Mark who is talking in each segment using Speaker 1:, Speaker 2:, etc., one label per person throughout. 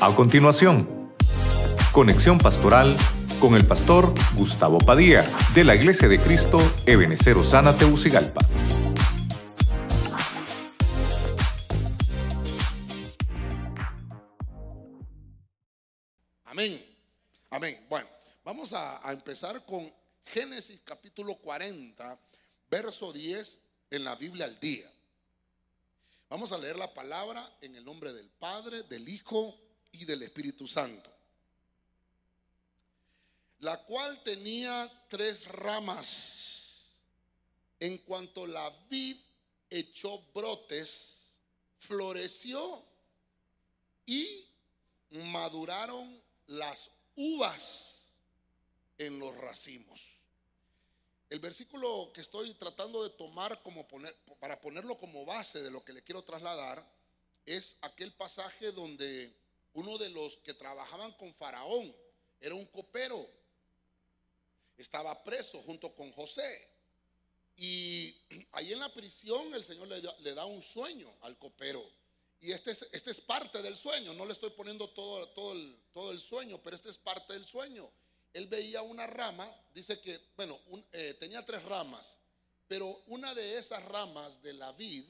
Speaker 1: A continuación, conexión pastoral con el pastor Gustavo Padilla de la Iglesia de Cristo Ebenecer Osana Teucigalpa.
Speaker 2: Amén. Amén. Bueno, vamos a, a empezar con Génesis capítulo 40, verso 10 en la Biblia al día. Vamos a leer la palabra en el nombre del Padre, del Hijo y del Espíritu Santo. La cual tenía tres ramas. En cuanto la vid echó brotes, floreció y maduraron las uvas en los racimos. El versículo que estoy tratando de tomar como poner, para ponerlo como base de lo que le quiero trasladar es aquel pasaje donde uno de los que trabajaban con Faraón era un copero. Estaba preso junto con José. Y ahí en la prisión el Señor le da, un sueño al copero. Y este es, este es parte del sueño. No le estoy poniendo todo, todo el sueño, pero este es parte del sueño él veía una rama, dice que, bueno, eh, tenía tres ramas, pero una de esas ramas de la vid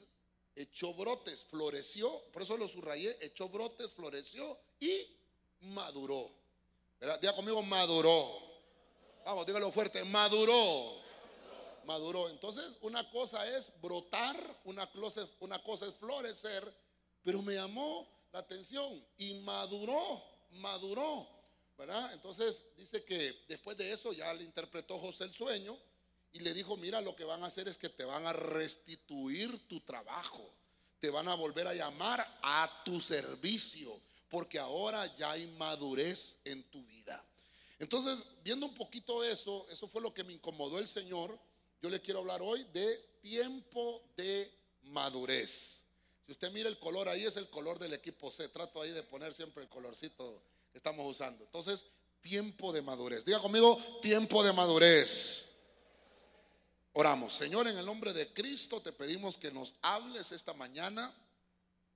Speaker 2: echó brotes, floreció, por eso lo subrayé, echó brotes, floreció y maduró. ¿Verdad? Diga conmigo, maduró. Vamos, dígalo fuerte, maduró. Maduró. Entonces, una cosa es brotar, una cosa, es florecer, pero me llamó la atención y maduró, maduró. Entonces dice que después de eso ya le interpretó José el sueño y le dijo, mira, lo que van a hacer es que te van a restituir tu trabajo, te van a volver a llamar a tu servicio, porque ahora ya hay madurez en tu vida. Entonces, viendo un poquito eso, eso fue lo que me incomodó el Señor. Yo le quiero hablar hoy de tiempo de madurez. Si usted mira el color ahí, es el color del equipo C. Trato ahí de poner siempre el colorcito estamos usando. Entonces, tiempo de madurez. Diga conmigo, tiempo de madurez. Oramos, Señor, en el nombre de Cristo te pedimos que nos hables esta mañana,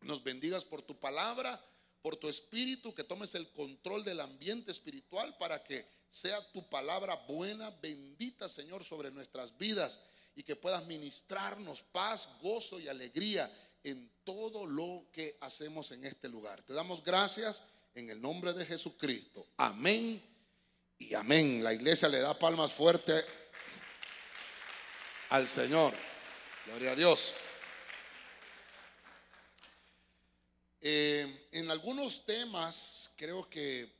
Speaker 2: nos bendigas por tu palabra, por tu espíritu, que tomes el control del ambiente espiritual para que sea tu palabra buena, bendita, Señor, sobre nuestras vidas y que puedas ministrarnos paz, gozo y alegría en todo lo que hacemos en este lugar. Te damos gracias en el nombre de Jesucristo. Amén y amén. La iglesia le da palmas fuertes al Señor. Gloria a Dios. Eh, en algunos temas, creo que,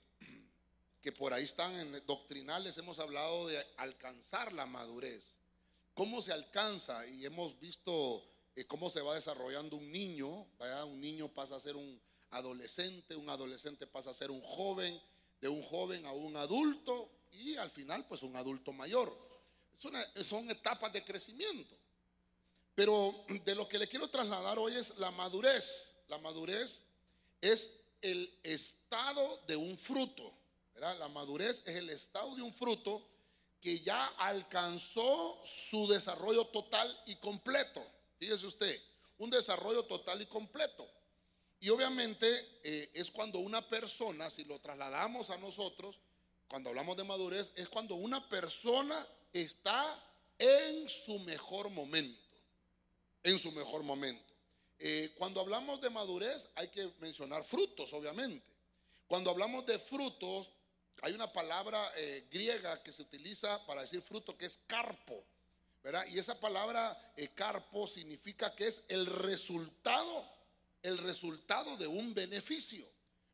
Speaker 2: que por ahí están en doctrinales, hemos hablado de alcanzar la madurez. ¿Cómo se alcanza? Y hemos visto eh, cómo se va desarrollando un niño. Un niño pasa a ser un adolescente, un adolescente pasa a ser un joven, de un joven a un adulto y al final pues un adulto mayor. Son etapas de crecimiento. Pero de lo que le quiero trasladar hoy es la madurez. La madurez es el estado de un fruto. La madurez es el estado de un fruto que ya alcanzó su desarrollo total y completo. Fíjese usted, un desarrollo total y completo. Y obviamente eh, es cuando una persona, si lo trasladamos a nosotros, cuando hablamos de madurez, es cuando una persona está en su mejor momento. En su mejor momento. Eh, cuando hablamos de madurez hay que mencionar frutos, obviamente. Cuando hablamos de frutos, hay una palabra eh, griega que se utiliza para decir fruto que es carpo. ¿verdad? Y esa palabra carpo significa que es el resultado el resultado de un beneficio.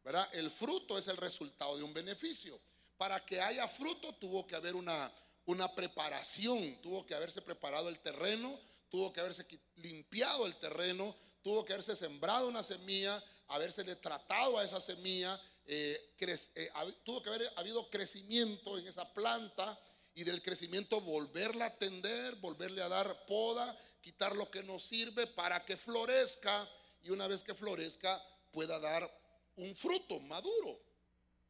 Speaker 2: ¿verdad? El fruto es el resultado de un beneficio. Para que haya fruto tuvo que haber una, una preparación, tuvo que haberse preparado el terreno, tuvo que haberse limpiado el terreno, tuvo que haberse sembrado una semilla, habérsele tratado a esa semilla, eh, eh, tuvo que haber habido crecimiento en esa planta y del crecimiento volverla a tender, volverle a dar poda, quitar lo que no sirve para que florezca y una vez que florezca pueda dar un fruto maduro.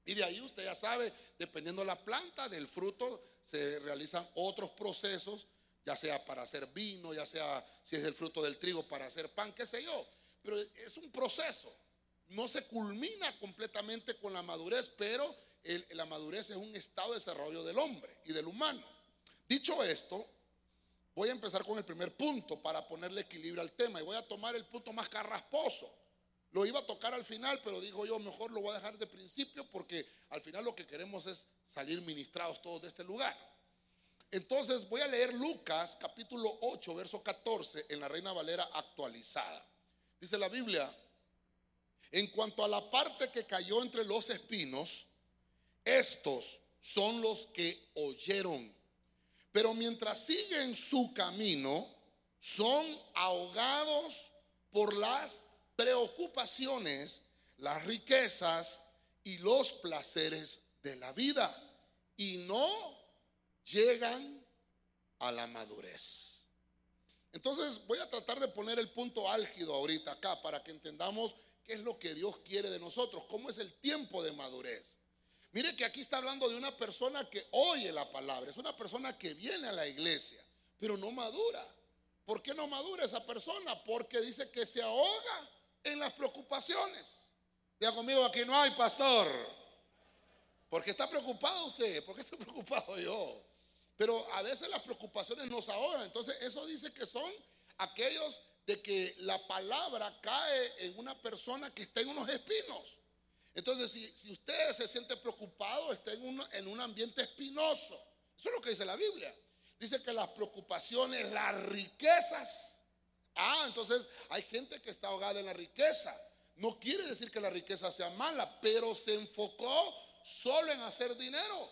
Speaker 2: Y de ahí usted ya sabe, dependiendo de la planta, del fruto, se realizan otros procesos, ya sea para hacer vino, ya sea si es el fruto del trigo para hacer pan, qué sé yo. Pero es un proceso, no se culmina completamente con la madurez, pero la madurez es un estado de desarrollo del hombre y del humano. Dicho esto, voy a empezar con el primer punto para ponerle equilibrio al tema y voy a tomar el punto más carrasposo. Lo iba a tocar al final, pero digo yo, mejor lo voy a dejar de principio porque al final lo que queremos es salir ministrados todos de este lugar. Entonces voy a leer Lucas capítulo 8, verso 14 en la Reina Valera actualizada. Dice la Biblia, en cuanto a la parte que cayó entre los espinos, estos son los que oyeron. Pero mientras siguen su camino, son ahogados por las preocupaciones, las riquezas y los placeres de la vida. Y no llegan a la madurez. Entonces voy a tratar de poner el punto álgido ahorita acá para que entendamos qué es lo que Dios quiere de nosotros, cómo es el tiempo de madurez. Mire que aquí está hablando de una persona que oye la palabra, es una persona que viene a la iglesia, pero no madura. ¿Por qué no madura esa persona? Porque dice que se ahoga en las preocupaciones. Diga conmigo, aquí no hay pastor. Porque está preocupado usted, ¿por qué está preocupado yo? Pero a veces las preocupaciones nos ahogan. Entonces eso dice que son aquellos de que la palabra cae en una persona que está en unos espinos. Entonces si, usted se siente preocupado, está en, en un ambiente espinoso. Eso es lo que dice la Biblia. Dice que las preocupaciones, las riquezas. Ah, entonces hay gente que está ahogada en la riqueza. No quiere decir que la riqueza sea mala, pero se enfocó solo en hacer dinero.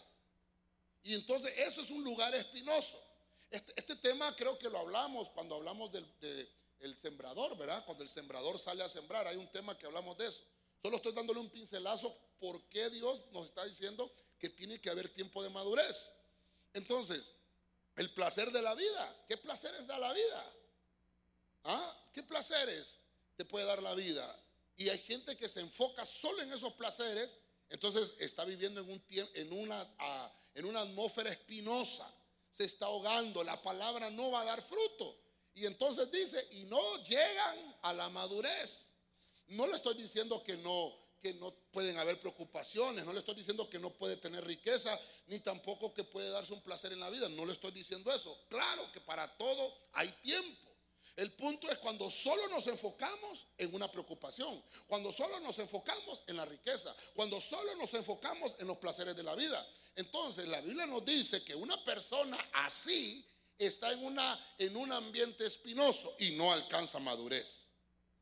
Speaker 2: Y entonces eso es un lugar espinoso. Este, este tema creo que lo hablamos cuando hablamos del sembrador, ¿verdad? Cuando el sembrador sale a sembrar, hay un tema que hablamos de eso. Solo estoy dándole un pincelazo por qué Dios nos está diciendo que tiene que haber tiempo de madurez. Entonces, el placer de la vida. ¿Qué placeres da la vida? ¿Ah? ¿Qué placeres te puede dar la vida? Y hay gente que se enfoca solo en esos placeres, entonces está viviendo en, un, en una... En una atmósfera espinosa, se está ahogando, la palabra no va a dar fruto. Y entonces dice, y no llegan a la madurez. No le estoy diciendo que no, que no pueden haber preocupaciones, no le estoy diciendo que no puede tener riqueza, ni tampoco que puede darse un placer en la vida, no le estoy diciendo eso. Claro que para todo hay tiempo. El punto es cuando solo nos enfocamos en una preocupación, cuando solo nos enfocamos en la riqueza, cuando solo nos enfocamos en los placeres de la vida. Entonces la Biblia nos dice que una persona así está en, una, en un ambiente espinoso y no alcanza madurez.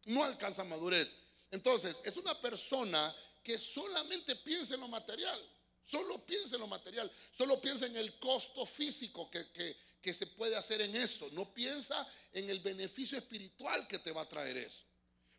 Speaker 2: No alcanza madurez. Entonces es una persona que solamente piensa en lo material. Solo piensa en lo material, solo piensa en el costo físico que, que se puede hacer en eso. No piensa en el beneficio espiritual que te va a traer eso.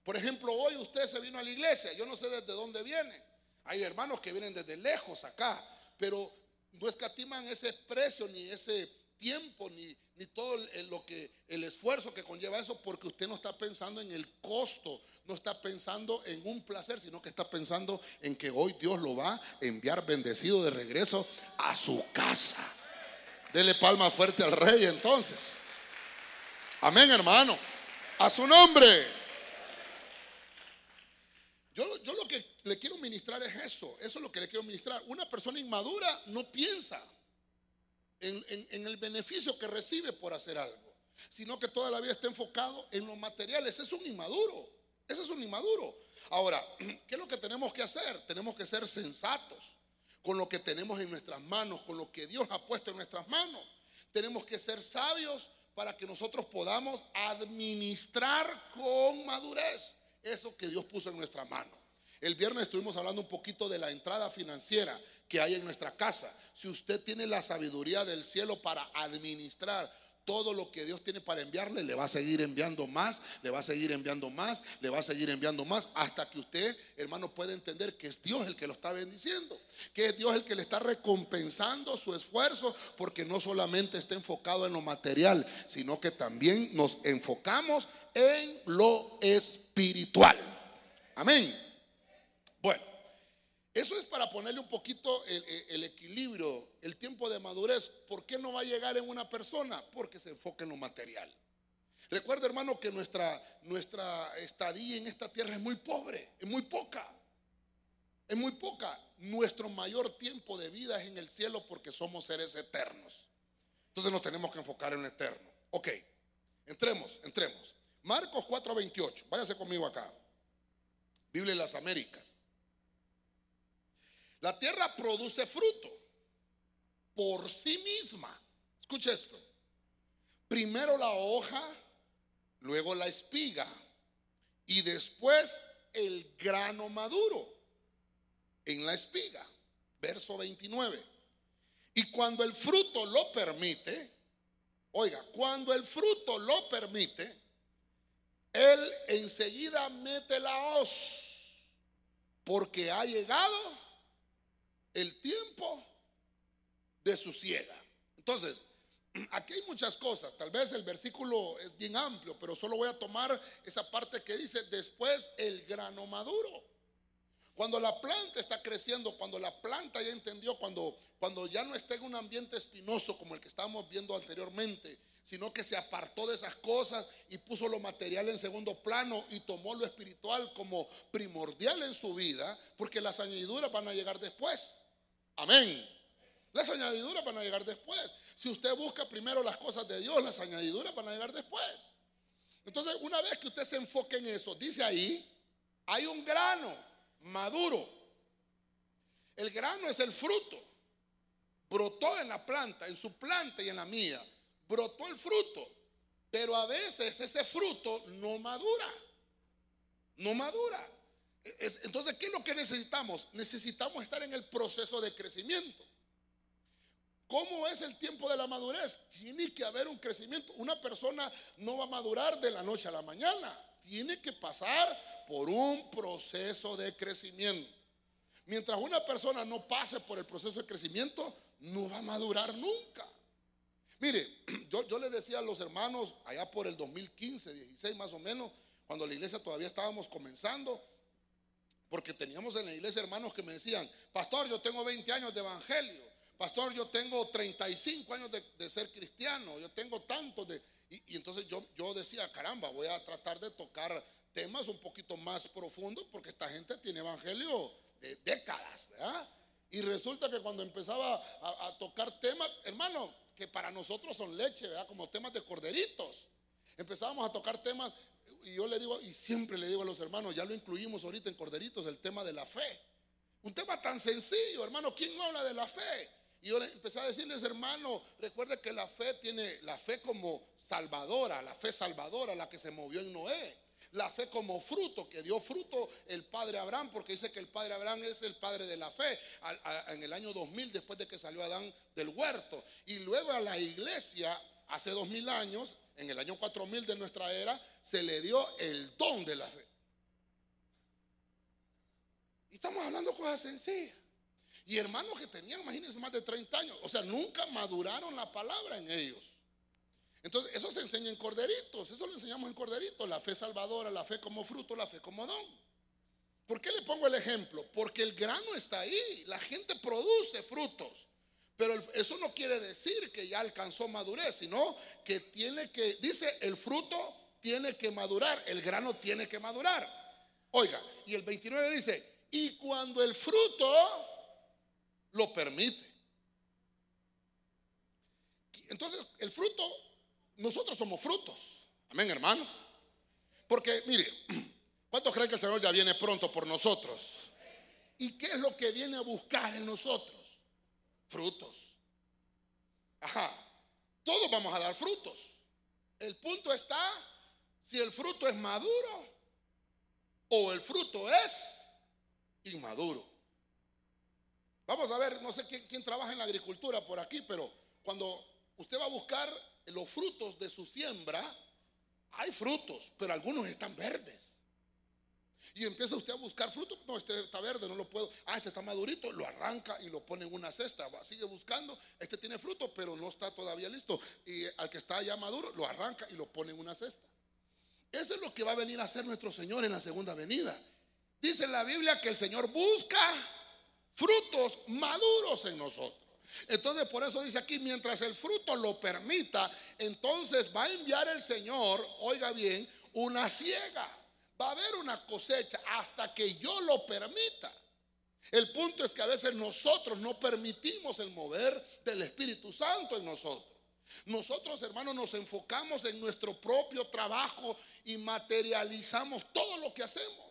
Speaker 2: Por ejemplo, hoy usted se vino a la iglesia, yo no sé desde dónde viene. Hay hermanos que vienen desde lejos acá, pero no escatiman ese precio ni ese tiempo ni, ni todo lo que el esfuerzo que conlleva eso porque usted no está pensando en el costo, no está pensando en un placer, sino que está pensando en que hoy Dios lo va a enviar bendecido de regreso a su casa. Dele palma fuerte al rey entonces. Amén, hermano. A su nombre. Yo, yo lo que le quiero ministrar es eso. Eso es lo que le quiero ministrar. Una persona inmadura no piensa en, en el beneficio que recibe por hacer algo, sino que toda la vida está enfocado en los materiales. Es un inmaduro. Ese es un inmaduro. Ahora, ¿qué es lo que tenemos que hacer? Tenemos que ser sensatos con lo que tenemos en nuestras manos, con lo que Dios ha puesto en nuestras manos. Tenemos que ser sabios para que nosotros podamos administrar con madurez eso que Dios puso en nuestra mano. El viernes estuvimos hablando un poquito de la entrada financiera que hay en nuestra casa. Si usted tiene la sabiduría del cielo para administrar todo lo que Dios tiene para enviarle, le va a seguir enviando más, le va a seguir enviando más, le va a seguir enviando más, hasta que usted, hermano, pueda entender que es Dios el que lo está bendiciendo, que es Dios el que le está recompensando su esfuerzo, porque no solamente está enfocado en lo material, sino que también nos enfocamos en lo espiritual. Amén. Bueno. Eso es para ponerle un poquito el, equilibrio, el tiempo de madurez. ¿Por qué no va a llegar en una persona? Porque se enfoca en lo material. Recuerda, hermano, que nuestra, nuestra estadía en esta tierra es muy pobre, es muy poca. Es muy poca. Nuestro mayor tiempo de vida es en el cielo porque somos seres eternos. Entonces nos tenemos que enfocar en lo eterno. Ok, entremos, entremos. Marcos 4:28, váyase conmigo acá. Biblia de las Américas. La tierra produce fruto por sí misma. Escucha esto. Primero la hoja, luego la espiga y después el grano maduro en la espiga. Verso 29. Y cuando el fruto lo permite, oiga, cuando el fruto lo permite, él enseguida mete la hoz, porque ha llegado el tiempo de su ciega. Entonces, aquí hay muchas cosas. Tal vez el versículo es bien amplio, pero solo voy a tomar esa parte que dice después el grano maduro. Cuando la planta está creciendo, cuando la planta ya entendió, cuando, cuando ya no está en un ambiente espinoso como el que estábamos viendo anteriormente, sino que se apartó de esas cosas y puso lo material en segundo plano y tomó lo espiritual como primordial en su vida, porque las añadiduras van a llegar después. Amén. Las añadiduras van a llegar después. Si usted busca primero las cosas de Dios, las añadiduras van a llegar después. Entonces, una vez que usted se enfoque en eso, dice ahí, hay un grano maduro. El grano es el fruto. Brotó en la planta, en su planta y en la mía. Brotó el fruto. Pero a veces ese fruto no madura. No madura. Entonces, ¿qué es lo que necesitamos? Necesitamos estar en el proceso de crecimiento. ¿Cómo es el tiempo de la madurez? Tiene que haber un crecimiento. Una persona no va a madurar de la noche a la mañana tiene que pasar por un proceso de crecimiento. Mientras una persona no pase por el proceso de crecimiento, no va a madurar nunca. Mire, yo, yo le decía a los hermanos allá por el 2015, 16 más o menos, cuando la iglesia todavía estábamos comenzando, porque teníamos en la iglesia hermanos que me decían, pastor, yo tengo 20 años de evangelio, pastor, yo tengo 35 años de, ser cristiano, yo tengo tantos de... Y, entonces yo, yo decía, caramba, voy a tratar de tocar temas un poquito más profundos porque esta gente tiene evangelio de décadas, ¿verdad? Y resulta que cuando empezaba a, tocar temas, hermano, que para nosotros son leche, ¿verdad? Como temas de corderitos. Empezábamos a tocar temas y yo le digo, y siempre le digo a los hermanos, ya lo incluimos ahorita en corderitos, el tema de la fe. Un tema tan sencillo, hermano, ¿quién no habla de la fe? Y yo empecé a decirles, hermano, recuerde que la fe tiene la fe como salvadora, la fe salvadora, la que se movió en Noé. La fe como fruto, que dio fruto el padre Abraham, porque dice que el padre Abraham es el padre de la fe, en el año 2000, después de que salió Adán del huerto. Y luego a la iglesia, hace dos mil años, en el año 4000 de nuestra era, se le dio el don de la fe. Y estamos hablando cosas sencillas. Y hermanos que tenían, imagínense, más de 30 años. O sea, nunca maduraron la palabra en ellos. Entonces, eso se enseña en corderitos. Eso lo enseñamos en corderitos. La fe salvadora, la fe como fruto, la fe como don. ¿Por qué le pongo el ejemplo? Porque el grano está ahí. La gente produce frutos. Pero eso no quiere decir que ya alcanzó madurez, sino que tiene que, dice, el fruto tiene que madurar, el grano tiene que madurar. Oiga, y el 29 dice, y cuando el fruto lo permite. Entonces, el fruto, nosotros somos frutos. Amén, hermanos. Porque, mire, ¿cuántos creen que el Señor ya viene pronto por nosotros? ¿Y qué es lo que viene a buscar en nosotros? Frutos. Ajá. Todos vamos a dar frutos. El punto está si el fruto es maduro o el fruto es inmaduro. Vamos a ver, no sé quién, trabaja en la agricultura por aquí, pero cuando usted va a buscar los frutos de su siembra, hay frutos, pero algunos están verdes. Y empieza usted a buscar frutos. No, este está verde, no lo puedo. Ah, este está madurito, lo arranca y lo pone en una cesta. Sigue buscando. Este tiene fruto, pero no está todavía listo. Y al que está ya maduro, lo arranca y lo pone en una cesta. Eso es lo que va a venir a hacer nuestro Señor en la segunda venida. Dice la Biblia que el Señor busca frutos maduros en nosotros. Entonces por eso dice aquí, mientras el fruto lo permita, entonces va a enviar el Señor, oiga bien, una ciega. Va a haber una cosecha hasta que yo lo permita. El punto es que a veces nosotros no permitimos el mover del Espíritu Santo en nosotros. Nosotros, hermanos, nos enfocamos en nuestro propio trabajo y materializamos todo lo que hacemos.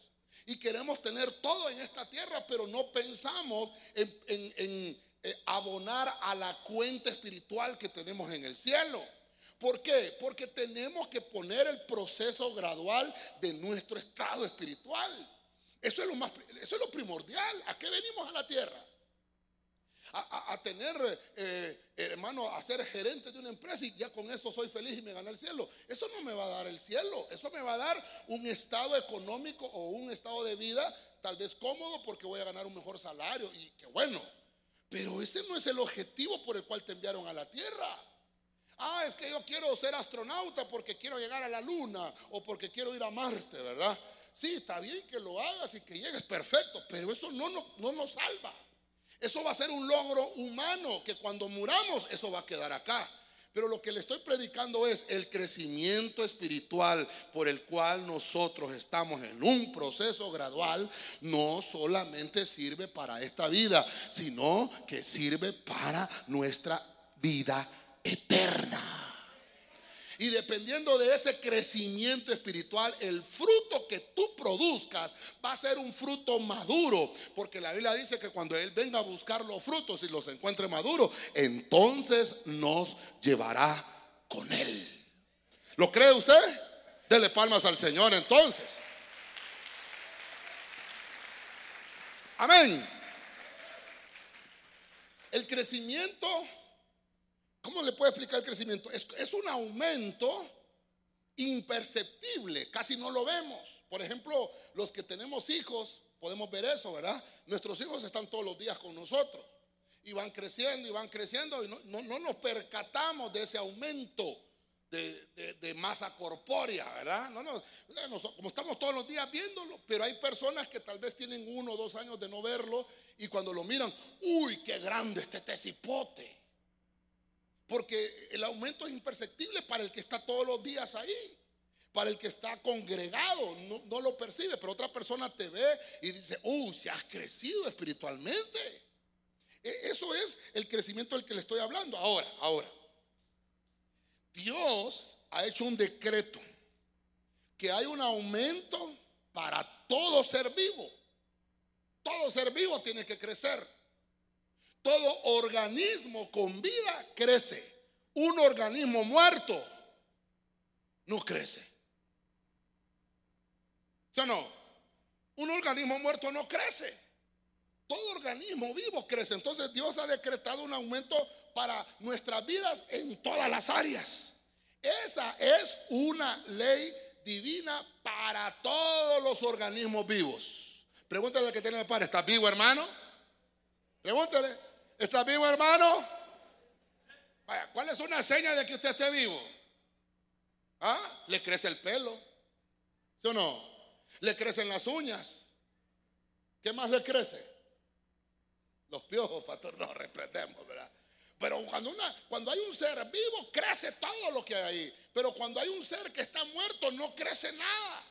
Speaker 2: Y queremos tener todo en esta tierra, pero no pensamos en, eh, abonar a la cuenta espiritual que tenemos en el cielo. ¿Por qué? Porque tenemos que poner el proceso gradual de nuestro estado espiritual. Eso es lo más, eso es lo primordial. ¿A qué venimos a la tierra? A, tener, eh, hermano, a ser gerente de una empresa y ya con eso soy feliz y me gana el cielo. Eso no me va a dar el cielo. Eso me va a dar un estado económico o un estado de vida tal vez cómodo porque voy a ganar un mejor salario y qué bueno. Pero ese no es el objetivo por el cual te enviaron a la tierra. Ah, es que yo quiero ser astronauta porque quiero llegar a la luna o porque quiero ir a Marte, ¿verdad? Sí, está bien que lo hagas y que llegues perfecto, pero eso no, no, nos salva. Eso va a ser un logro humano que cuando muramos eso va a quedar acá. Pero lo que le estoy predicando es el crecimiento espiritual por el cual nosotros estamos en un proceso gradual, no solamente sirve para esta vida, sino que sirve para nuestra vida eterna. Y dependiendo de ese crecimiento espiritual, el fruto que tú produzcas va a ser un fruto maduro. Porque la Biblia dice que cuando Él venga a buscar los frutos y los encuentre maduros, entonces nos llevará con Él. ¿Lo cree usted? Dele palmas al Señor entonces. Amén. El crecimiento ¿Cómo le puedo explicar el crecimiento? Es, un aumento imperceptible, casi no lo vemos. Por ejemplo, los que tenemos hijos, podemos ver eso, ¿verdad? Nuestros hijos están todos los días con nosotros y van creciendo y van creciendo y no, nos percatamos de ese aumento de, masa corpórea, ¿verdad? No, no, como estamos todos los días viéndolo, pero hay personas que tal vez tienen uno o dos años de no verlo y cuando lo miran, uy, qué grande este tecipote. Porque el aumento es imperceptible para el que está todos los días ahí. Para el que está congregado, no, lo percibe, pero otra persona te ve y dice, uh, se has crecido espiritualmente. E, eso es el crecimiento del que le estoy hablando. Ahora, ahora, Dios ha hecho un decreto que hay un aumento para todo ser vivo. Todo ser vivo tiene que crecer. Todo organismo con vida crece. Un organismo muerto no crece. ¿Sí o no? Un organismo muerto no crece. Todo organismo vivo crece. Entonces Dios ha decretado un aumento para nuestras vidas en todas las áreas. Esa es una ley divina para todos los organismos vivos. Pregúntale al que tiene el padre, ¿estás vivo hermano? Pregúntale. ¿Está vivo, hermano? Vaya, ¿cuál es una seña de que usted esté vivo? ¿Ah? Le crece el pelo. ¿Sí o no? Le crecen las uñas. ¿Qué más le crece? Los piojos, pastor, no reprendemos, ¿verdad? Pero cuando, una, cuando hay un ser vivo, crece todo lo que hay ahí. Pero cuando hay un ser que está muerto, no crece nada.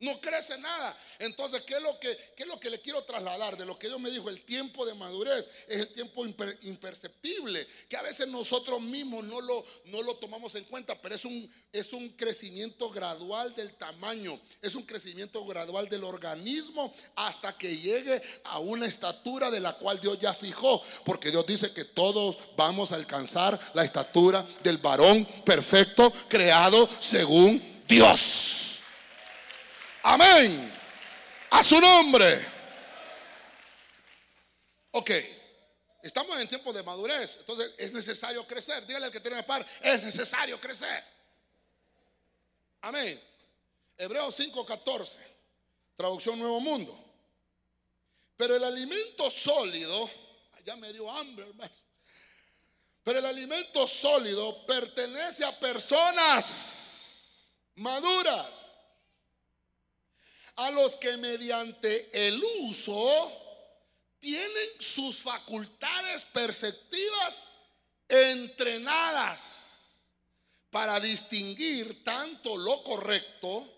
Speaker 2: No crece nada. Entonces, ¿qué es, lo que, es lo que le quiero trasladar? De lo que Dios me dijo, el tiempo de madurez es el tiempo imperceptible, que a veces nosotros mismos no lo, no lo tomamos en cuenta, pero es un, es un crecimiento gradual del tamaño, es un crecimiento gradual del organismo hasta que llegue a una estatura de la cual Dios ya fijó, porque Dios dice que todos vamos a alcanzar la estatura del varón perfecto creado según Dios. Amén. A su nombre. Ok. Estamos en tiempo de madurez. Entonces es necesario crecer. Dígale al que tiene par, es necesario crecer. Amén. Hebreos 5:14. Traducción Nuevo Mundo. Pero el alimento sólido, ya me dio hambre, hermano. Pero el alimento sólido pertenece a personas maduras a los que mediante el uso tienen sus facultades perceptivas entrenadas para distinguir tanto lo correcto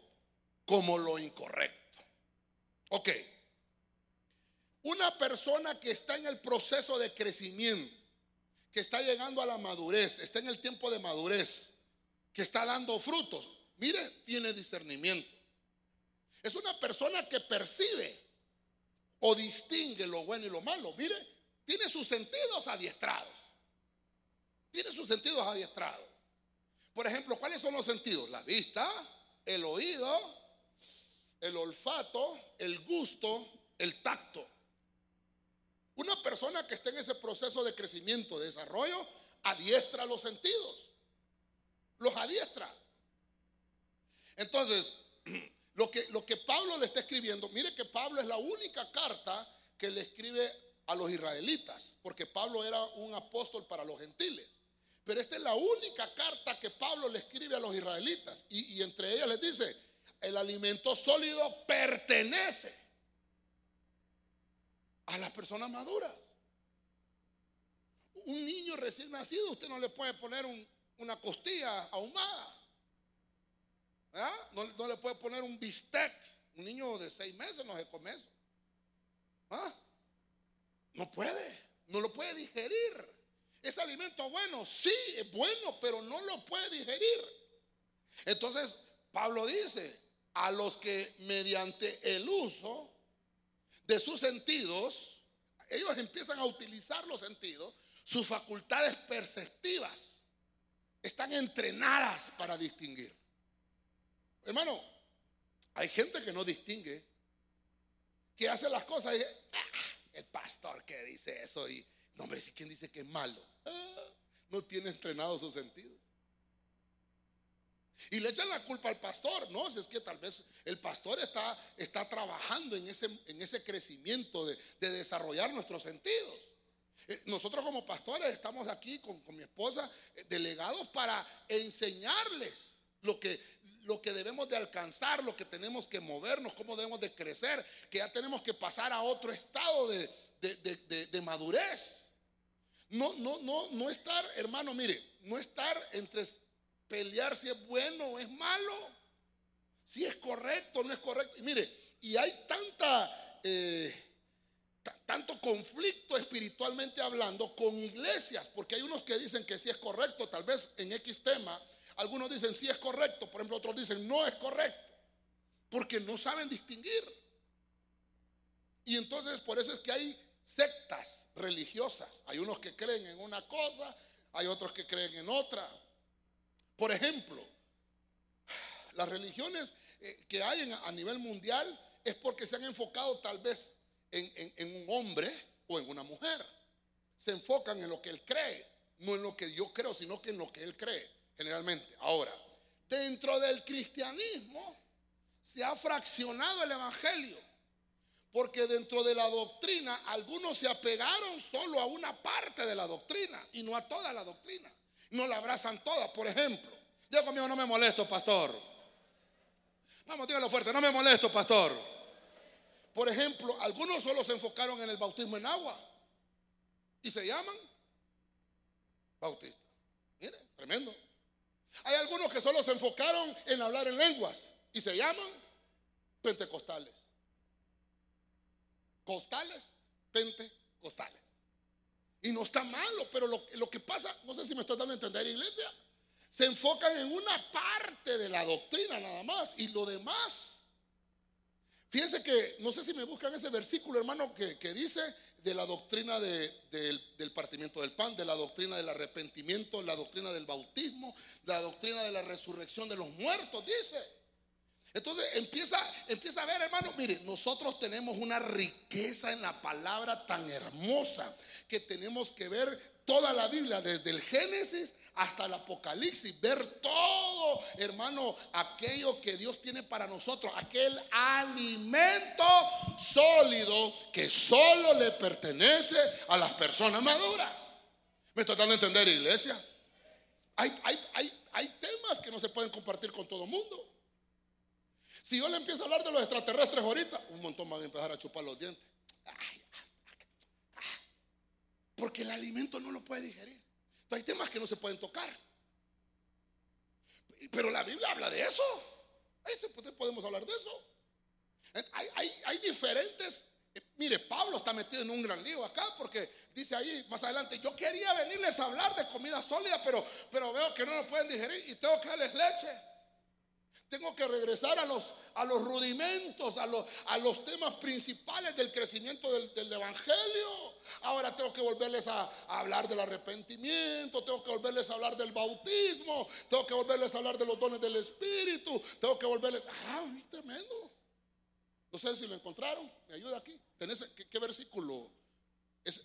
Speaker 2: como lo incorrecto. Ok. Una persona que está en el proceso de crecimiento, que está llegando a la madurez, está en el tiempo de madurez, que está dando frutos, mire, tiene discernimiento. Es una persona que percibe o distingue lo bueno y lo malo. Mire, tiene sus sentidos adiestrados. Tiene sus sentidos adiestrados. Por ejemplo, ¿cuáles son los sentidos? La vista, el oído, el olfato, el gusto, el tacto. Una persona que esté en ese proceso de crecimiento, de desarrollo, adiestra los sentidos. Los adiestra. Entonces, lo que, lo que Pablo le está escribiendo, mire que Pablo es la única carta que le escribe a los israelitas, porque Pablo era un apóstol para los gentiles. Pero esta es la única carta que Pablo le escribe a los israelitas. Y, y entre ellas les dice, el alimento sólido pertenece a las personas maduras. Un niño recién nacido, usted no le puede poner una costilla ahumada. No, le puede poner un bistec. Un niño de seis meses no se come eso. ¿Ah? No puede, no lo puede digerir. ¿Es alimento bueno? Sí, es bueno, pero no lo puede digerir. Entonces, Pablo dice, a los que mediante el uso de sus sentidos, ellos empiezan a utilizar los sentidos, sus facultades perceptivas están entrenadas para distinguir. Hermano, hay gente que no distingue, que hace las cosas y ah, el pastor que dice eso y, no hombre, si quien dice que es malo, ah, no tiene entrenados sus sentidos. Y le echan la culpa al pastor. No, si es que tal vez el pastor está, está trabajando en ese, en ese crecimiento de, desarrollar nuestros sentidos. Eh, nosotros como pastores estamos aquí con, mi esposa eh, delegados para enseñarles lo que, lo que debemos de alcanzar, lo que tenemos que movernos, cómo debemos de crecer, que ya tenemos que pasar a otro estado de, de madurez. No, no, no, no estar, hermano, mire, no estar entre pelear si es bueno o es malo, si es correcto o no es correcto. Y mire, y hay tanta, eh, tanto conflicto espiritualmente hablando con iglesias, porque hay unos que dicen que sí es correcto, tal vez en X tema, algunos dicen sí es correcto, por ejemplo, otros dicen no es correcto, porque no saben distinguir. Y entonces por eso es que hay sectas religiosas. Hay unos que creen en una cosa, hay otros que creen en otra. Por ejemplo, las religiones eh, que hay a nivel mundial es porque se han enfocado tal vez en, un hombre o en una mujer. Se enfocan en lo que él cree, no en lo que yo creo, sino que en lo que él cree, generalmente. Ahora, dentro del cristianismo se ha fraccionado el evangelio, porque dentro de la doctrina algunos se apegaron solo a una parte de la doctrina y no a toda la doctrina no la abrazan todas. Por ejemplo, yo conmigo no me molesto, pastor. Vamos, dígalo fuerte, no me molesto, pastor. Por ejemplo, algunos solo se enfocaron en el bautismo en agua y se llaman bautistas. Mire, tremendo. Hay algunos que solo se enfocaron en hablar en lenguas y se llaman pentecostales. Costales, pentecostales. Y no está malo, pero lo, que pasa, no sé si me estoy dando a entender, iglesia, se enfocan en una parte de la doctrina nada más y lo demás. Fíjense que, no sé si me buscan ese versículo, hermano, que, dice de la doctrina del partimiento del pan, de la doctrina del arrepentimiento, la doctrina del bautismo, la doctrina de la resurrección de los muertos, dice. Entonces empieza, empieza a ver, hermano, mire, nosotros tenemos una riqueza en la palabra tan hermosa que tenemos que ver toda la Biblia, desde el Génesis hasta el Apocalipsis, ver todo, hermano, aquello que Dios tiene para nosotros, aquel alimento sólido que solo le pertenece a las personas maduras. ¿Me estoy dando a entender, iglesia? Hay, hay, hay temas que no se pueden compartir con todo el mundo. Si yo le empiezo a hablar de los extraterrestres ahorita, un montón van a empezar a chupar los dientes. Porque el alimento no lo puede digerir. Hay temas que no se pueden tocar. Pero la Biblia habla de eso. Ahí podemos hablar de eso. Hay, hay, diferentes. Eh, mire, Pablo está metido en un gran lío acá porque dice ahí más adelante, yo quería venirles a hablar de comida sólida, pero, pero veo que no lo pueden digerir y tengo que darles leche. Tengo que regresar a los, a los rudimentos, a los, a los temas principales del crecimiento del, Evangelio. Ahora tengo que volverles a, hablar del arrepentimiento, tengo que volverles a hablar del bautismo, tengo que volverles a hablar de los dones del Espíritu, tengo que volverles... ¡Ah, tremendo! No sé si lo encontraron, me ayuda aquí. ¿Tenés, qué, versículo? Es,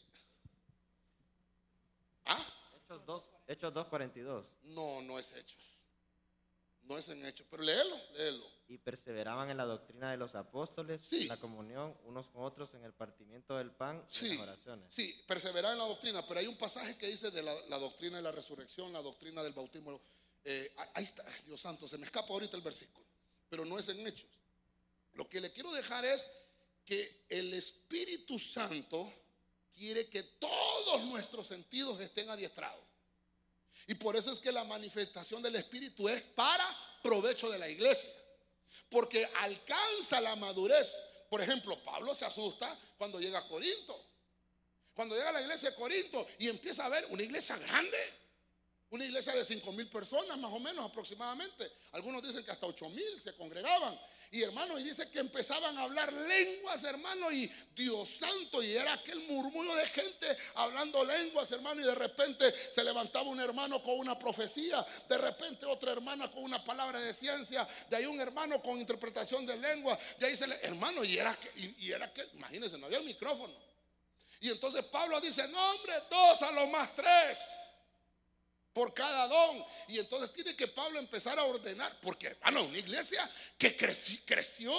Speaker 3: ¿Ah? Hechos 2, Hechos 2.42.
Speaker 2: No, no es Hechos. No es en hecho, pero léelo, léelo.
Speaker 3: Y perseveraban en la doctrina de los apóstoles, en la comunión unos con otros, en el partimiento del pan
Speaker 2: sí,
Speaker 3: en las oraciones.
Speaker 2: Sí, perseveraban en la doctrina, pero hay un pasaje que dice de la, doctrina de la resurrección, la doctrina del bautismo. Eh, ahí está, Dios santo, se me escapa ahorita el versículo, pero no es en hechos. Lo que le quiero dejar es que el Espíritu Santo quiere que todos nuestros sentidos estén adiestrados. Y por eso es que la manifestación del Espíritu es para provecho de la iglesia. Porque alcanza la madurez. Por ejemplo, Pablo se asusta cuando llega a Corinto. Cuando llega a la iglesia de Corinto y empieza a ver una iglesia grande. Una iglesia de 5 mil personas más o menos aproximadamente. Algunos dicen que hasta 8 mil se congregaban. Y hermano, y dice que empezaban a hablar lenguas, hermano, y Dios santo, y era aquel murmullo de gente hablando lenguas, hermano, y de repente se levantaba un hermano con una profecía, de repente otra hermana con una palabra de ciencia, de ahí un hermano con interpretación de lengua, de ahí se le, hermano, y era que, y, era que, imagínense, no había micrófono. Y entonces Pablo dice, no hombre, dos a lo más tres por cada don. Y entonces tiene que Pablo empezar a ordenar, porque, hermano, una iglesia que creció.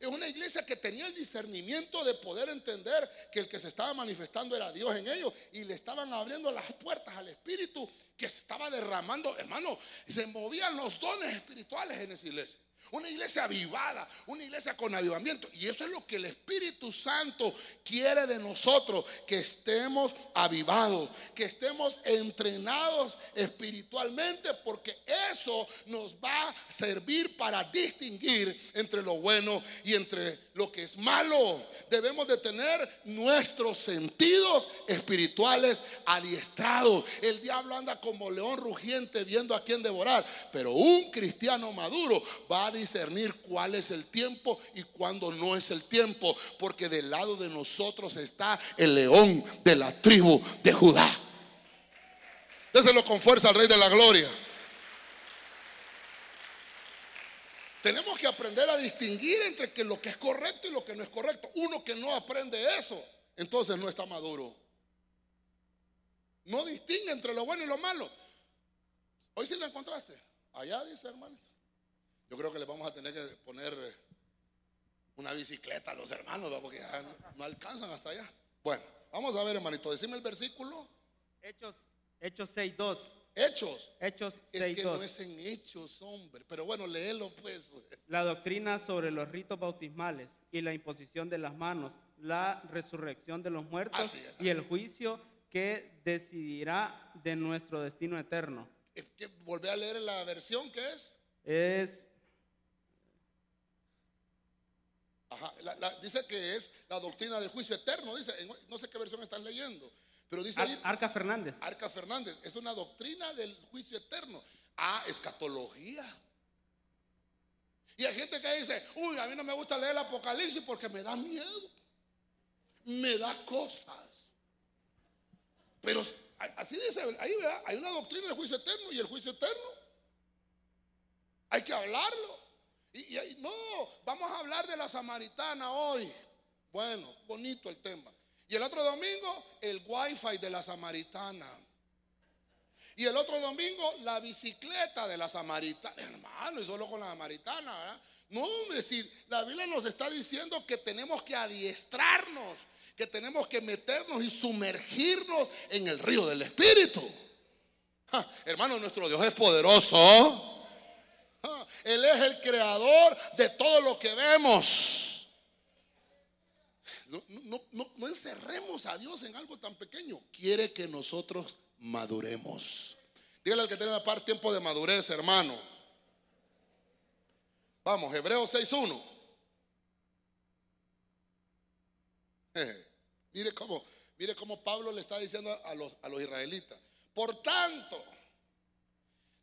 Speaker 2: Es una iglesia que tenía el discernimiento de poder entender que el que se estaba manifestando era Dios en ellos y le estaban abriendo las puertas al Espíritu que se estaba derramando. Hermano, se movían los dones espirituales en esa iglesia. Una iglesia avivada, una iglesia con avivamiento. Y eso es lo que el Espíritu Santo quiere de nosotros, que estemos avivados, que estemos entrenados espiritualmente, porque eso nos va a servir para distinguir entre lo bueno y entre lo que es malo. Debemos de tener nuestros sentidos espirituales adiestrados. El diablo anda como león rugiente viendo a quién devorar, pero un cristiano maduro va a discernir cuál es el tiempo y cuándo no es el tiempo, porque del lado de nosotros está el león de la tribu de Judá. Déselo con fuerza al Rey de la Gloria. Tenemos que aprender a distinguir entre lo que es correcto y lo que no es correcto. Uno que no aprende eso, entonces no está maduro. No distingue entre lo bueno y lo malo. Hoy sí lo encontraste. Allá dice, hermano. Yo creo que le vamos a tener que poner eh, una bicicleta a los hermanos, porque ya no, alcanzan hasta allá. Bueno, vamos a ver, hermanito, decime el versículo.
Speaker 3: Hechos, Hechos 6.2.
Speaker 2: Hechos.
Speaker 3: Hechos
Speaker 2: 6, Es que no es en hechos, hombre. Pero bueno, léelo pues.
Speaker 3: La doctrina sobre los ritos bautismales y la imposición de las manos, la resurrección de los muertos y el juicio que decidirá de nuestro destino eterno.
Speaker 2: Volvé a leer la versión que es.
Speaker 3: Es
Speaker 2: dice que es la doctrina del juicio eterno. Dice, no sé qué versión estás leyendo, pero dice
Speaker 3: Arca Fernández.
Speaker 2: Arca Fernández. Es una doctrina del juicio eterno. Ah, escatología. Y hay gente que dice, uy, a mí no me gusta leer el Apocalipsis porque me da miedo. Me da cosas. Pero así dice, ahí hay una doctrina del juicio eterno y el juicio eterno. Hay que hablarlo. No, vamos a hablar de la samaritana hoy. Bueno, bonito el tema. Y el otro domingo, el wifi de la samaritana. Y el otro domingo, la bicicleta de la samaritana. Hermano, y solo con la samaritana, ¿verdad? No, hombre, si la Biblia nos está diciendo que tenemos que adiestrarnos, que tenemos que meternos y sumergirnos en el río del Espíritu. hermano, nuestro Dios es poderoso. Él es el creador de todo lo que vemos. no, encerremos a Dios en algo tan pequeño. Quiere que nosotros maduremos. Dígale al que tiene la par tiempo de madurez, hermano. Vamos, Hebreos 6.1. mire cómo, mire cómo Pablo le está diciendo a los, a los israelitas. Por tanto,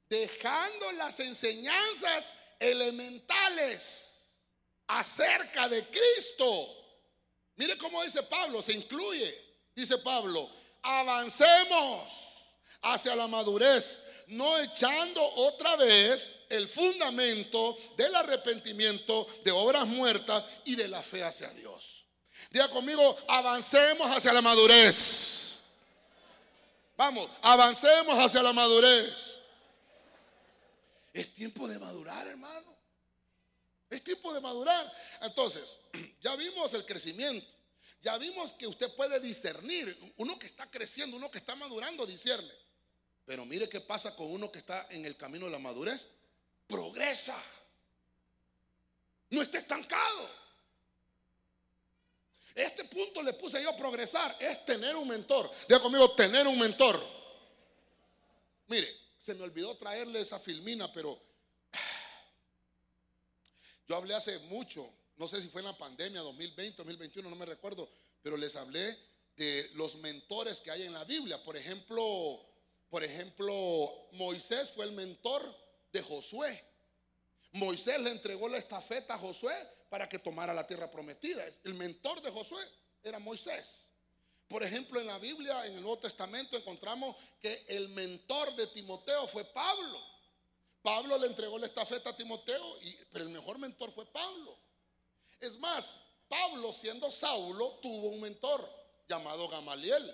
Speaker 2: dejando las enseñanzas elementales acerca de Cristo. Mire cómo dice Pablo, se incluye. Dice Pablo, avancemos hacia la madurez, no echando otra vez el fundamento del arrepentimiento de obras muertas y de la fe hacia Dios. Diga conmigo, avancemos hacia la madurez. Vamos, avancemos hacia la madurez. Es tiempo de madurar, hermano. Es tiempo de madurar. Entonces, ya vimos el crecimiento. Ya vimos que usted puede discernir. Uno que está creciendo, uno que está madurando, discierne. Pero mire qué pasa con uno que está en el camino de la madurez. Progresa. No está estancado. Este punto le puse yo progresar. Es tener un mentor. Diga conmigo, tener un mentor. Mire, se me olvidó traerle esa filmina, pero yo hablé hace mucho, no sé si fue en la pandemia 2020, 2021, no me recuerdo, pero les hablé de los mentores que hay en la Biblia. Por ejemplo, por ejemplo, Moisés fue el mentor de Josué. Moisés le entregó la estafeta a Josué para que tomara la tierra prometida. El mentor de Josué era Moisés. Por ejemplo, en la Biblia, en el Nuevo Testamento, encontramos que el mentor de Timoteo fue Pablo. Pablo le entregó la estafeta a Timoteo, y, pero el mejor mentor fue Pablo. Es más, Pablo, siendo Saulo, tuvo un mentor llamado Gamaliel.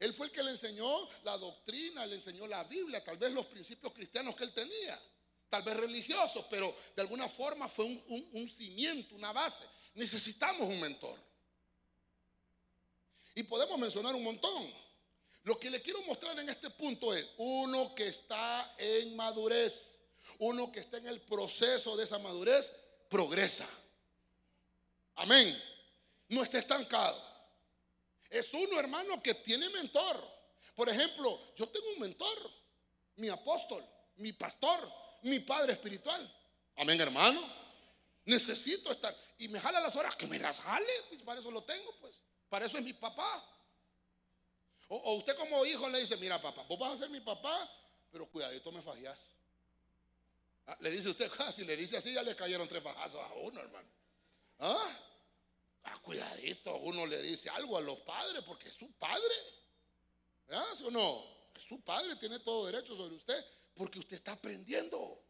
Speaker 2: Él fue el que le enseñó la doctrina, le enseñó la Biblia, tal vez los principios cristianos que él tenía, tal vez religiosos, pero de alguna forma fue un cimiento, una base. Necesitamos un mentor. Y podemos mencionar un montón. Lo que le quiero mostrar en este punto es uno que está en madurez, uno que está en el proceso de esa madurez, progresa. Amén. No está estancado. Es uno, hermano, que tiene mentor. Por ejemplo, yo tengo un mentor, mi apóstol, mi pastor, mi padre espiritual. Amén, hermano. Necesito estar. Y me jala las horas, que me las jale. Pues para eso lo tengo, pues. Para eso es mi papá. O, usted como hijo le dice, mira papá, vos vas a ser mi papá, pero cuidadito me fajías. Ah, le dice usted, ah, si le dice así, ya le cayeron tres fajazos a uno, hermano. ¿Ah? ¿Ah? cuidadito, uno le dice algo a los padres porque es su padre. ¿Verdad? o no? Es su padre, tiene todo derecho sobre usted porque usted está aprendiendo.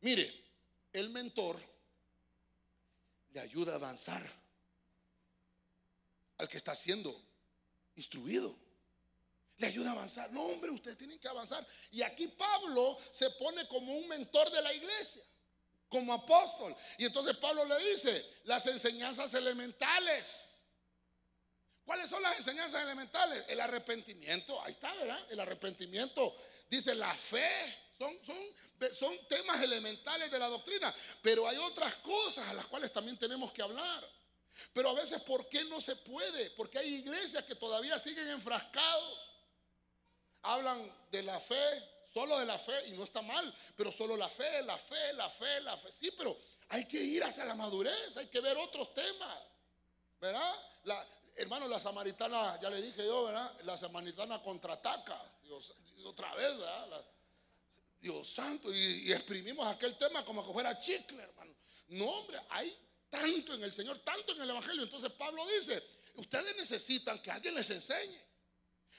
Speaker 2: Mire, el mentor le ayuda a avanzar al que está siendo instruido. Le ayuda a avanzar. No, hombre, ustedes tienen que avanzar. Y aquí Pablo se pone como un mentor de la iglesia, como apóstol. Y entonces Pablo le dice, las enseñanzas elementales. ¿Cuáles son las enseñanzas elementales? El arrepentimiento, ahí está, ¿verdad? El arrepentimiento. Dice la fe, son, son, son temas elementales de la doctrina, pero hay otras cosas a las cuales también tenemos que hablar. Pero a veces, ¿por qué no se puede? Porque hay iglesias que todavía siguen enfrascados. Hablan de la fe, solo de la fe, y no está mal, pero solo la fe, la fe, la fe, la fe. Sí, pero hay que ir hacia la madurez, hay que ver otros temas. ¿Verdad? La, hermano, la samaritana, ya le dije yo, ¿verdad? La samaritana contraataca. Dios, otra vez, ¿verdad? Dios santo, y, y exprimimos aquel tema como que fuera chicle, hermano. No, hombre, hay tanto en el Señor, tanto en el Evangelio. Entonces Pablo dice, ustedes necesitan que alguien les enseñe.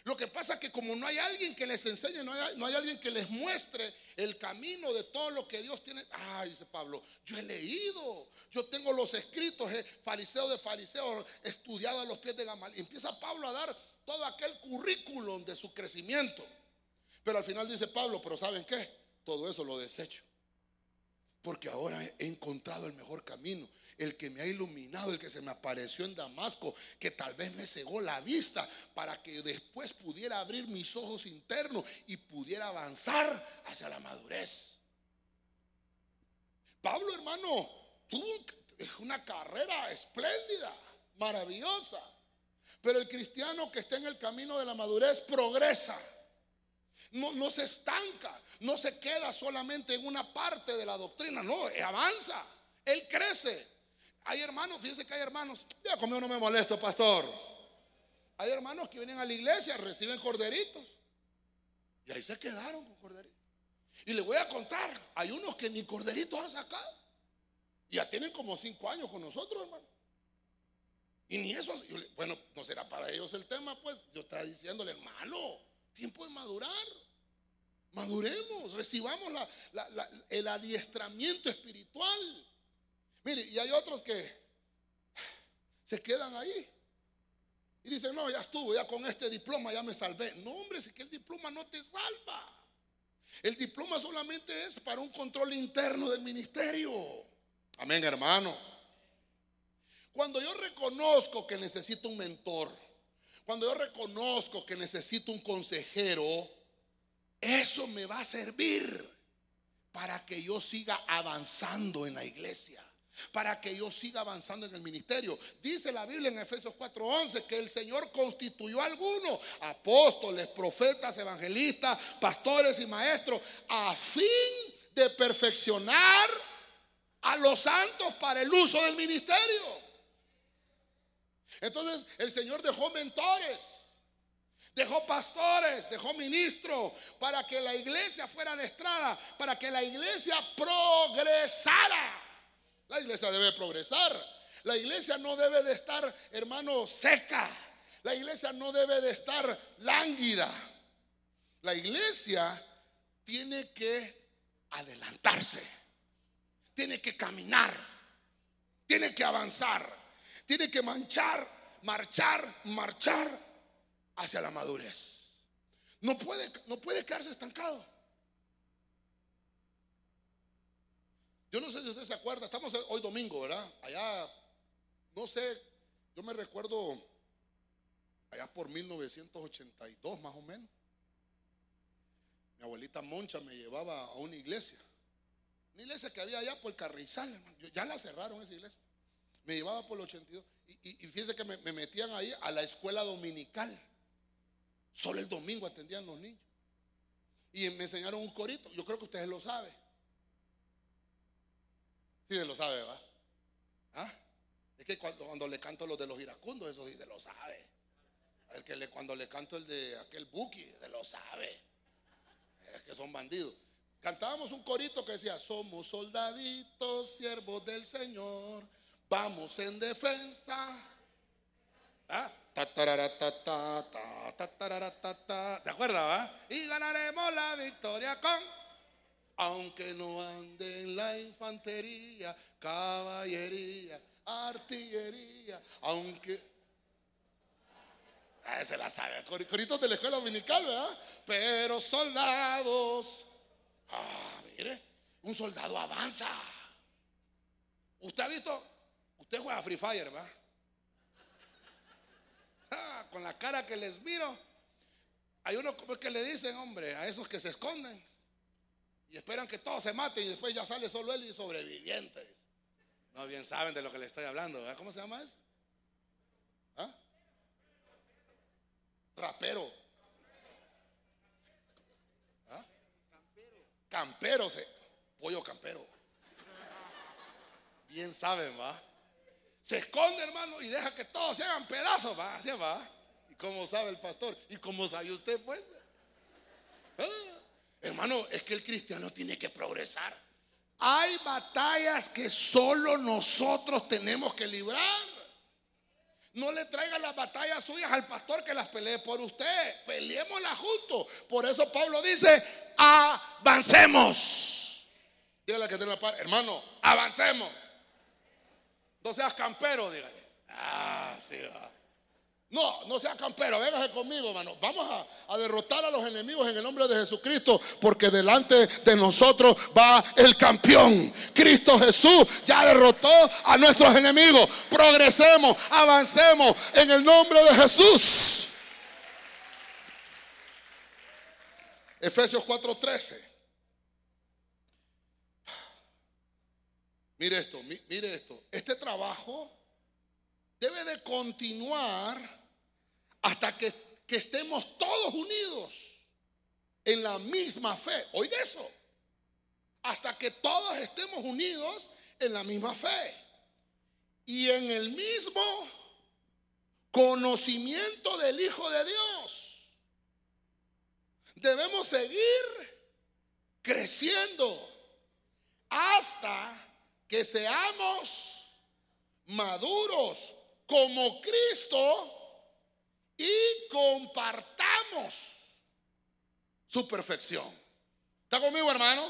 Speaker 2: Lo que pasa es que como no hay alguien que les enseñe, no hay, alguien que les muestre el camino de todo lo que Dios tiene. Ah, dice Pablo, yo he leído, yo tengo los escritos, eh, fariseo de fariseo, estudiado a los pies de Gamal. empieza Pablo a dar todo aquel currículum de su crecimiento. Pero al final dice Pablo, pero ¿saben qué? Todo eso lo desecho. Porque ahora he encontrado el mejor camino el que me ha iluminado, el que se me apareció en Damasco, que tal vez me cegó la vista para que después pudiera abrir mis ojos internos y pudiera avanzar hacia la madurez. Pablo, hermano, tuvo una carrera espléndida. maravillosa. Pero el cristiano que está en el camino de la madurez progresa. No, no, se estanca, no se queda solamente en una parte de la doctrina, no, avanza, él crece. Hay hermanos, fíjense que hay hermanos, ya conmigo no me molesto, pastor. Hay hermanos que vienen a la iglesia, reciben corderitos. Y ahí se quedaron con corderitos. Y les voy a contar, hay unos que ni corderitos han sacado. Ya tienen como cinco años con nosotros, hermano. Y ni eso, bueno, no será para ellos el tema, pues yo estaba diciéndole, hermano, tiempo de madurar. Maduremos, recibamos el adiestramiento espiritual. Mire, y hay otros que se quedan ahí. Y dicen, no, ya estuvo, ya con este diploma ya me salvé. No, hombre, es que el diploma no te salva. El diploma solamente es para un control interno del ministerio. Amén, hermano. Cuando yo reconozco que necesito un mentor, cuando yo reconozco que necesito un consejero, eso me va a servir para que yo siga avanzando en la iglesia para que yo siga avanzando en el ministerio. Dice la Biblia en Efesios 4:11 que el Señor constituyó a algunos apóstoles, profetas, evangelistas, pastores y maestros a fin de perfeccionar a los santos para el uso del ministerio. Entonces el Señor dejó mentores. Dejó pastores, dejó ministros para que la iglesia fuera adestrada, para que la iglesia progresara. La iglesia debe progresar. La iglesia no debe de estar, hermano, seca. La iglesia no debe de estar lánguida. La iglesia tiene que adelantarse. Tiene que caminar. Tiene que avanzar. Tiene que manchar, marchar, marchar hacia la madurez. No puede, no puede quedarse estancado. Yo no sé si usted se acuerda, estamos hoy domingo, ¿verdad? Allá, no sé, yo me recuerdo allá por 1982 más o menos. Mi abuelita Moncha me llevaba a una iglesia. Una iglesia que había allá por Carrizal, ya la cerraron esa iglesia. Me llevaba por el 82. Y, y, fíjese que me, me metían ahí a la escuela dominical. Solo el domingo atendían los niños. Y me enseñaron un corito. Yo creo que ustedes lo saben. Sí se lo sabe, ¿va? ¿Ah? Es que cuando, cuando, le canto los de los iracundos, eso sí se lo sabe. El que le, cuando le canto el de aquel Buki, se lo sabe. Es que son bandidos. Cantábamos un corito que decía, somos soldaditos, siervos del Señor, vamos en defensa. ¿Ah? ¿Te acuerdas, va? Y ganaremos la victoria con aunque no ande en la infantería, caballería, artillería, aunque... Ah, se la sabe, coritos de la escuela dominical, ¿verdad? Pero soldados, ah, mire, un soldado avanza. Usted ha visto, usted juega Free Fire, ¿verdad? Ah, con la cara que les miro, hay uno que le dicen, hombre, a esos que se esconden. Y esperan que todos se maten y después ya sale solo él y sobrevivientes. No bien saben de lo que le estoy hablando. ¿Cómo se llama eso? ¿Ah? Rapero. ¿Ah? Campero. pollo campero. Bien saben, va. Se esconde, hermano, y deja que todos se hagan pedazos, va. Así va. ¿Y cómo sabe el pastor? ¿Y cómo sabe usted, pues? ¿Ah? Hermano, es que el cristiano tiene que progresar. Hay batallas que solo nosotros tenemos que librar. No le traiga las batallas suyas al pastor que las pelee por usted. Peleémoslas juntos. Por eso Pablo dice, avancemos. Dígale que la hermano, avancemos. No seas campero, dígale. Ah, sí, va. No, no sea campero, véngase conmigo, hermano. Vamos a, derrotar a los enemigos en el nombre de Jesucristo, porque delante de nosotros va el campeón. Cristo Jesús ya derrotó a nuestros enemigos. Progresemos, avancemos en el nombre de Jesús. Efesios 4:13. Mire esto, mire esto. Este trabajo debe de continuar hasta que, que estemos todos unidos en la misma fe. Oiga eso. Hasta que todos estemos unidos en la misma fe. Y en el mismo conocimiento del Hijo de Dios. Debemos seguir creciendo hasta que seamos maduros como Cristo y compartamos su perfección. ¿Está conmigo, hermano?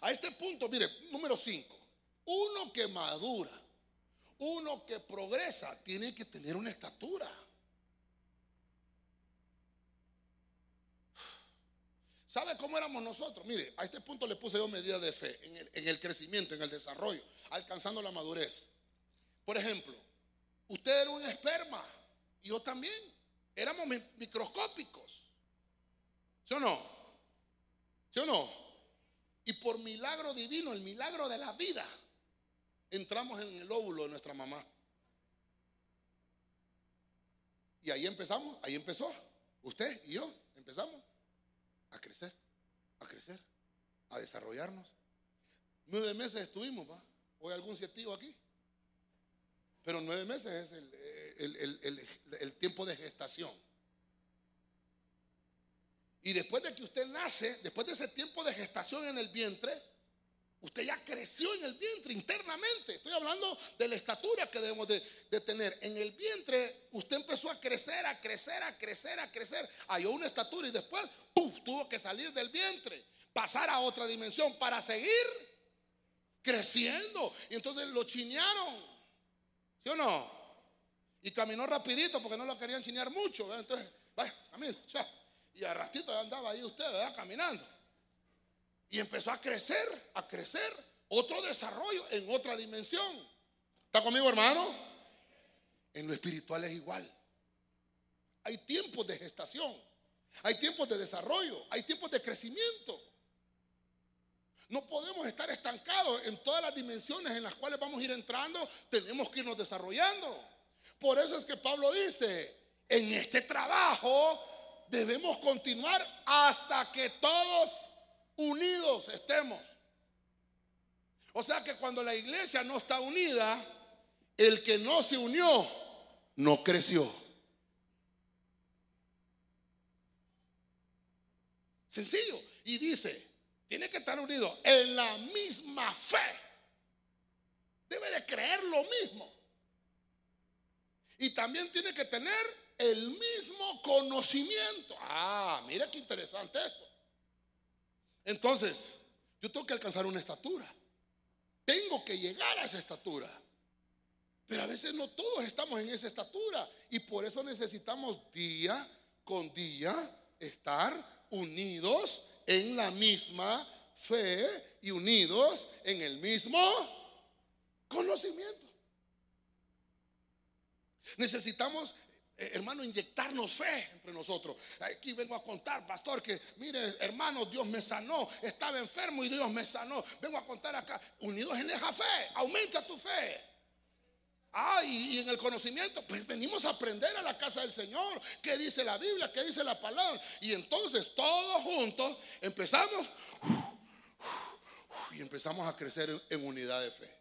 Speaker 2: A este punto, mire, número 5. Uno que madura, uno que progresa, tiene que tener una estatura. ¿Sabe cómo éramos nosotros? Mire, a este punto le puse yo medidas de fe en el, en el, crecimiento, en el desarrollo, alcanzando la madurez. Por ejemplo, usted era un esperma yo también. Éramos microscópicos. ¿Sí o no? ¿Sí o no? Y por milagro divino, el milagro de la vida, entramos en el óvulo de nuestra mamá. Y ahí empezamos, ahí empezó. Usted y yo empezamos a crecer, a crecer, a desarrollarnos. Nueve meses estuvimos, ¿va? Hoy algún científico aquí. Pero nueve meses es el tiempo de gestación. Y después de que usted nace, después de ese tiempo de gestación en el vientre, usted ya creció en el vientre internamente. Estoy hablando de la estatura que debemos de, tener. En el vientre usted empezó a crecer, a crecer, a crecer, a crecer. Halló una estatura y después tuvo que salir del vientre, pasar a otra dimensión para seguir creciendo. Y entonces lo chinearon. ¿Sí o no? Y caminó rapidito porque no lo querían chinear mucho. Entonces, vaya, camino. Y a ratito andaba ahí usted, ¿verdad? Caminando. Y empezó a crecer, a crecer. Otro desarrollo en otra dimensión. ¿Está conmigo, hermano? En lo espiritual es igual. Hay tiempos de gestación. Hay tiempos de desarrollo. Hay tiempos de crecimiento. No podemos estar estancados en todas las dimensiones en las cuales vamos a ir entrando. Tenemos que irnos desarrollando. Por eso es que Pablo dice, en este trabajo debemos continuar hasta que todos unidos estemos. O sea que cuando la iglesia no está unida, el que no se unió no creció. Sencillo. Y dice, tiene que estar unido en la misma fe. Debe de creer lo mismo. Y también tiene que tener el mismo conocimiento. Ah, mira qué interesante esto. Entonces, yo tengo que alcanzar una estatura. Tengo que llegar a esa estatura. Pero a veces no todos estamos en esa estatura. Y por eso necesitamos día con día estar unidos en la misma fe y unidos en el mismo conocimiento. Necesitamos eh, hermano, inyectarnos fe entre nosotros. Aquí vengo a contar, pastor, que mire, hermano, Dios me sanó. Estaba enfermo y Dios me sanó. Vengo a contar acá, unidos en esa fe, aumenta tu fe. Ah, y, en el conocimiento, pues venimos a aprender a la casa del Señor. ¿Qué dice la Biblia? ¿Qué dice la palabra? Y entonces todos juntos empezamos y empezamos a crecer en unidad de fe.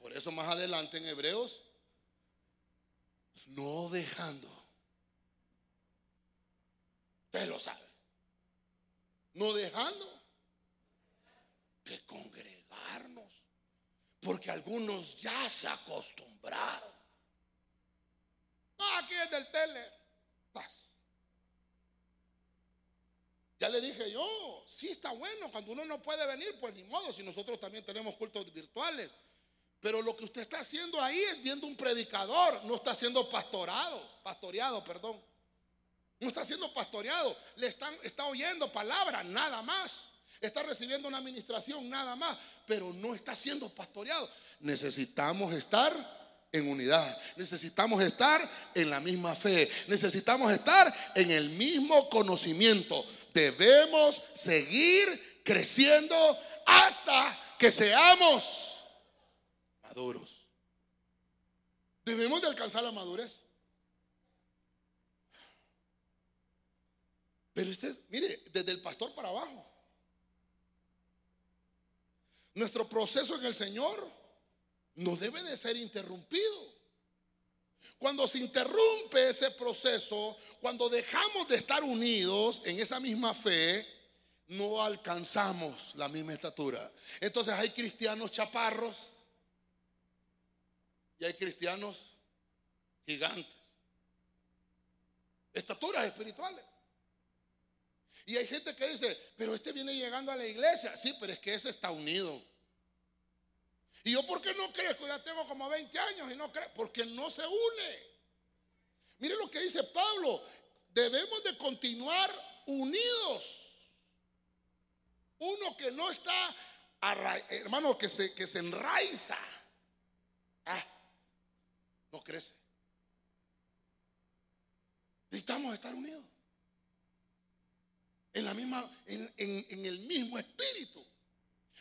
Speaker 2: Por eso más adelante en Hebreos no dejando. Usted lo sabe. No dejando de congregarnos. Porque algunos ya se acostumbraron. Aquí es del tele. Paz. Ya le dije yo, sí está bueno, cuando uno no puede venir, pues ni modo, si nosotros también tenemos cultos virtuales. Pero lo que usted está haciendo ahí es viendo un predicador, no está siendo pastorado, pastoreado, perdón. No está siendo pastoreado, le están, está oyendo palabras, nada más. Está recibiendo una administración, nada más, pero no está siendo pastoreado. Necesitamos estar en unidad. Necesitamos estar en la misma fe. Necesitamos estar en el mismo conocimiento. Debemos seguir creciendo hasta que seamos maduros. Debemos de alcanzar la madurez. Pero usted, mire, desde el pastor para abajo. Nuestro proceso en el Señor no debe de ser interrumpido. Cuando se interrumpe ese proceso, cuando dejamos de estar unidos en esa misma fe, no alcanzamos la misma estatura. Entonces hay cristianos chaparros y hay cristianos gigantes. Estaturas espirituales. Y hay gente que dice, pero este viene llegando a la iglesia. Sí, pero es que ese está unido. Y yo, ¿por qué no crezco? Ya tengo como 20 años y no creo. Porque no se une. Mire lo que dice Pablo. Debemos de continuar unidos. Uno que no está, hermano, que se, que se enraiza. Ah, no crece. Necesitamos estar unidos. En la misma, en, el mismo espíritu.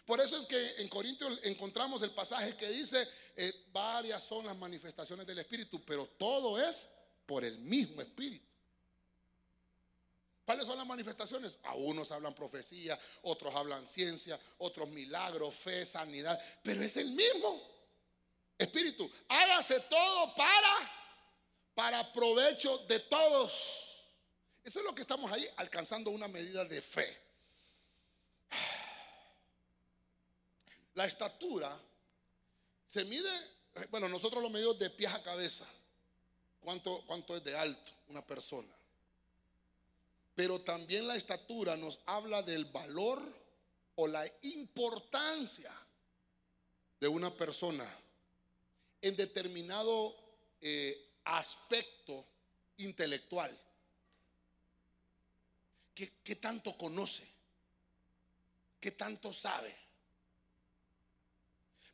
Speaker 2: Por eso es que en Corintios encontramos el pasaje que dice, eh, varias son las manifestaciones del Espíritu, pero todo es por el mismo Espíritu. ¿Cuáles son las manifestaciones? A unos hablan profecía, otros hablan ciencia, otros milagros, fe, sanidad, pero es el mismo espíritu. Hágase todo para para provecho de todos. Eso es lo que estamos ahí alcanzando una medida de fe. La estatura se mide, bueno, nosotros lo medimos de pies a cabeza. ¿Cuánto, cuánto es de alto una persona? Pero también la estatura nos habla del valor o la importancia de una persona en determinado eh, aspecto intelectual. ¿Qué, ¿Qué, tanto conoce? ¿Qué tanto sabe?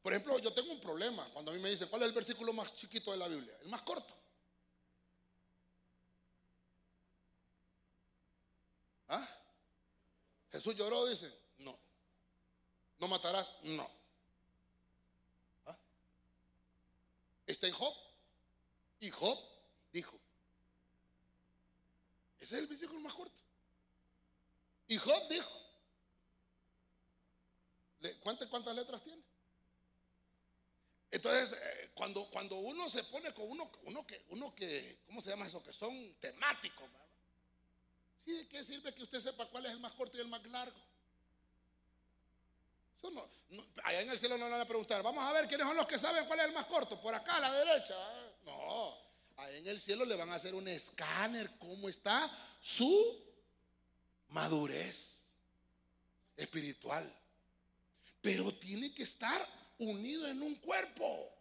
Speaker 2: Por ejemplo, yo tengo un problema cuando a mí me dicen, ¿cuál es el versículo más chiquito de la Biblia? El más corto. ¿Ah? Jesús lloró, dice, no. ¿No matarás? No. ¿Ah? ¿Está en Job? Y Job dijo. Ese es el versículo más corto. Y Job dijo. ¿Cuántas, cuántas letras tiene? Entonces, eh, cuando, cuando uno se pone con uno, uno que, uno que, ¿cómo se llama eso? Que son temáticos, Sí, ¿de qué sirve que usted sepa cuál es el más corto y el más largo? Allá en el cielo no le van a preguntar, vamos a ver quiénes son los que saben cuál es el más corto, por acá a la derecha. No, allá en el cielo le van a hacer un escáner, cómo está su madurez espiritual. Pero tiene que estar unido en un cuerpo.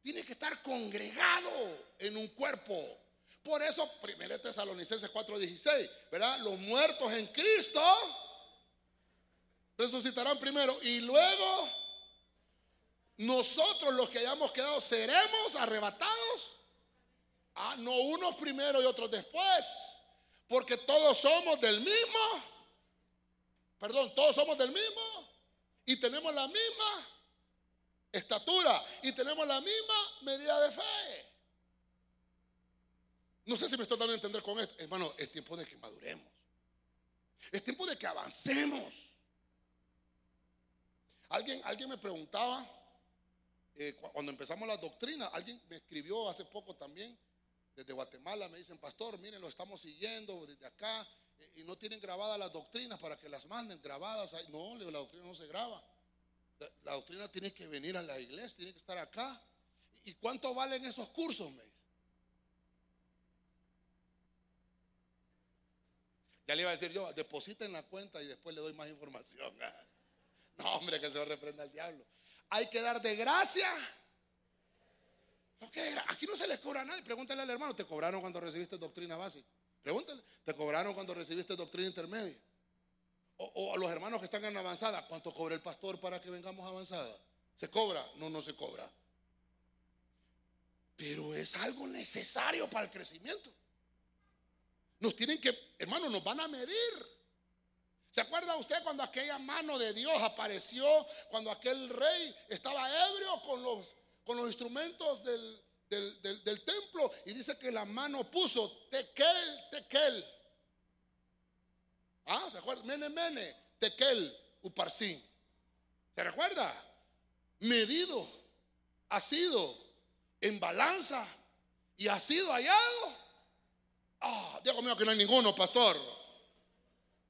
Speaker 2: Tiene que estar congregado en un cuerpo. Por eso, 1 Tesalonicenses 4:16, ¿verdad? Los muertos en Cristo resucitarán primero y luego nosotros los que hayamos quedado seremos arrebatados. Ah, no unos primero y otros después, porque todos somos del mismo. Perdón, todos somos del mismo y tenemos la misma estatura y tenemos la misma medida de fe. No sé si me estoy dando a entender con esto. Hermano, es tiempo de que maduremos. Es tiempo de que avancemos. Alguien, alguien me preguntaba, eh, cuando empezamos la doctrina, alguien me escribió hace poco también, desde Guatemala, me dicen, pastor, miren, lo estamos siguiendo desde acá, eh, y no tienen grabadas las doctrinas para que las manden grabadas. No, la doctrina no se graba. La, doctrina tiene que venir a la iglesia, tiene que estar acá. ¿Y cuánto valen esos cursos? Me Ya le iba a decir yo, deposita en la cuenta y después le doy más información. No, hombre, que se a reprenda al diablo. Hay que dar de gracia. Aquí no se les cobra a nadie. Pregúntale al hermano, ¿te cobraron cuando recibiste doctrina básica? Pregúntale, ¿te cobraron cuando recibiste doctrina intermedia? O, a los hermanos que están en avanzada, ¿cuánto cobra el pastor para que vengamos avanzada? ¿Se cobra? No, no se cobra. Pero es algo necesario para el crecimiento. Nos tienen que, hermano, nos van a medir. ¿Se acuerda usted cuando aquella mano de Dios apareció, cuando aquel rey estaba ebrio con los, con los instrumentos del, del, templo y dice que la mano puso tekel, tekel. Ah, ¿se acuerda? Mene, mene, tekel, uparsin. ¿Se recuerda? Medido, ha sido en balanza y ha sido hallado. Ah, Dios mío que no hay ninguno, pastor.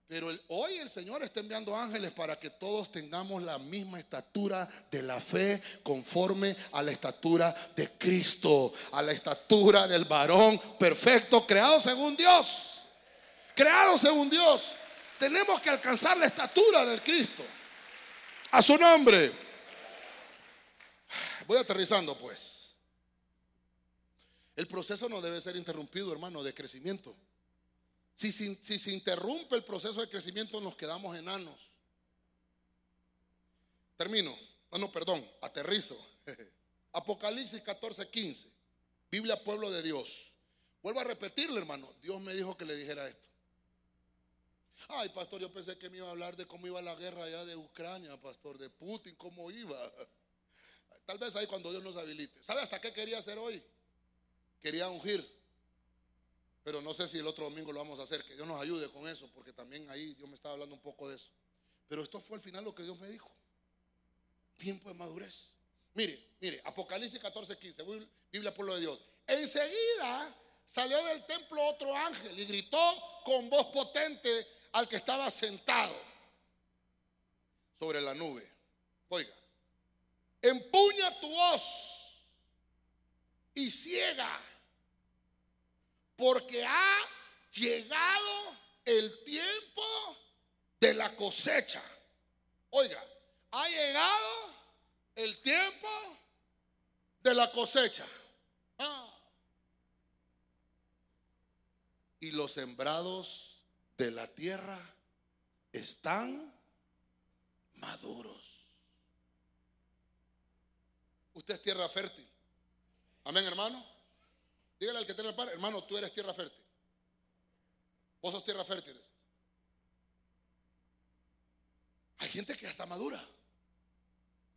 Speaker 2: Pero hoy el Señor está enviando ángeles para que todos tengamos la misma estatura de la fe conforme a la estatura de Cristo, a la estatura del varón perfecto, creado según Dios. Creado según Dios. Tenemos que alcanzar la estatura del Cristo. A su nombre. Voy aterrizando pues. El proceso no debe ser interrumpido, hermano, de crecimiento. Si, se interrumpe el proceso de crecimiento, nos quedamos enanos. Termino. No, no, perdón, aterrizo. Apocalipsis 14, 15. Biblia Pueblo de Dios. Vuelvo a repetirle, hermano. Dios me dijo que le dijera esto. Ay, pastor, yo pensé que me iba a hablar de cómo iba la guerra allá de Ucrania, pastor, de Putin, cómo iba. Tal vez ahí cuando Dios nos habilite. ¿Sabe hasta qué quería hacer hoy? Quería ungir pero no sé si el otro domingo lo vamos a hacer. Que Dios nos ayude con eso, porque también ahí Dios me estaba hablando un poco de eso. Pero esto fue al final lo que Dios me dijo. Tiempo de madurez. Mire, mire, Apocalipsis 14, 15, Biblia Pueblo de Dios. Enseguida salió del templo otro ángel y gritó con voz potente al que estaba sentado sobre la nube. Oiga, empuña tu voz y ciega porque ha llegado el tiempo de la cosecha. Oiga, ha llegado el tiempo de la cosecha. Ah. Y los sembrados de la tierra están maduros. Usted es tierra fértil. Amén, hermano. Dígale al que tiene el par, hermano, tú eres tierra fértil. Vos sos tierra fértil. Hay gente que ya está madura.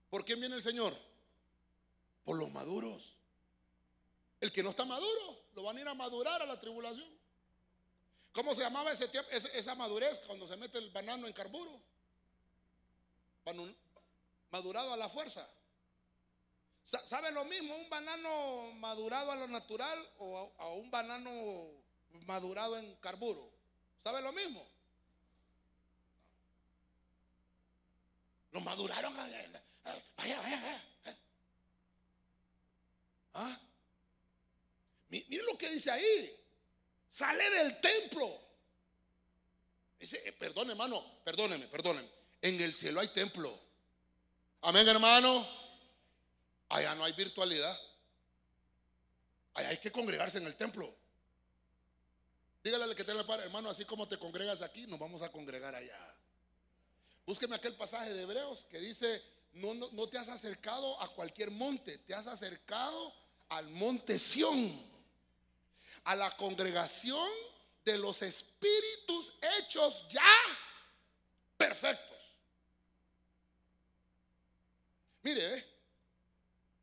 Speaker 2: ¿Por quién viene el Señor? Por los maduros. El que no está maduro, lo van a ir a madurar a la tribulación. ¿Cómo se llamaba ese tiempo, esa madurez cuando se mete el banano en carburo? Madurado a la fuerza. ¿Sabe lo mismo un banano madurado a lo natural o a, un banano madurado en carburo? ¿Sabe lo mismo? Lo maduraron. Vaya, vaya, vaya. ¿Ah? Mire lo que dice ahí. Sale del templo. Dice, eh, perdón hermano, perdóneme, perdóneme. En el cielo hay templo. Amén hermano. Allá no hay virtualidad. Allá hay que congregarse en el templo. Dígale al que tiene el padre, hermano, así como te congregas aquí, nos vamos a congregar allá. Búsqueme aquel pasaje de Hebreos que dice, no, no, te has acercado a cualquier monte, te has acercado al monte Sión, a la congregación de los espíritus hechos ya perfectos. Mire, ¿eh?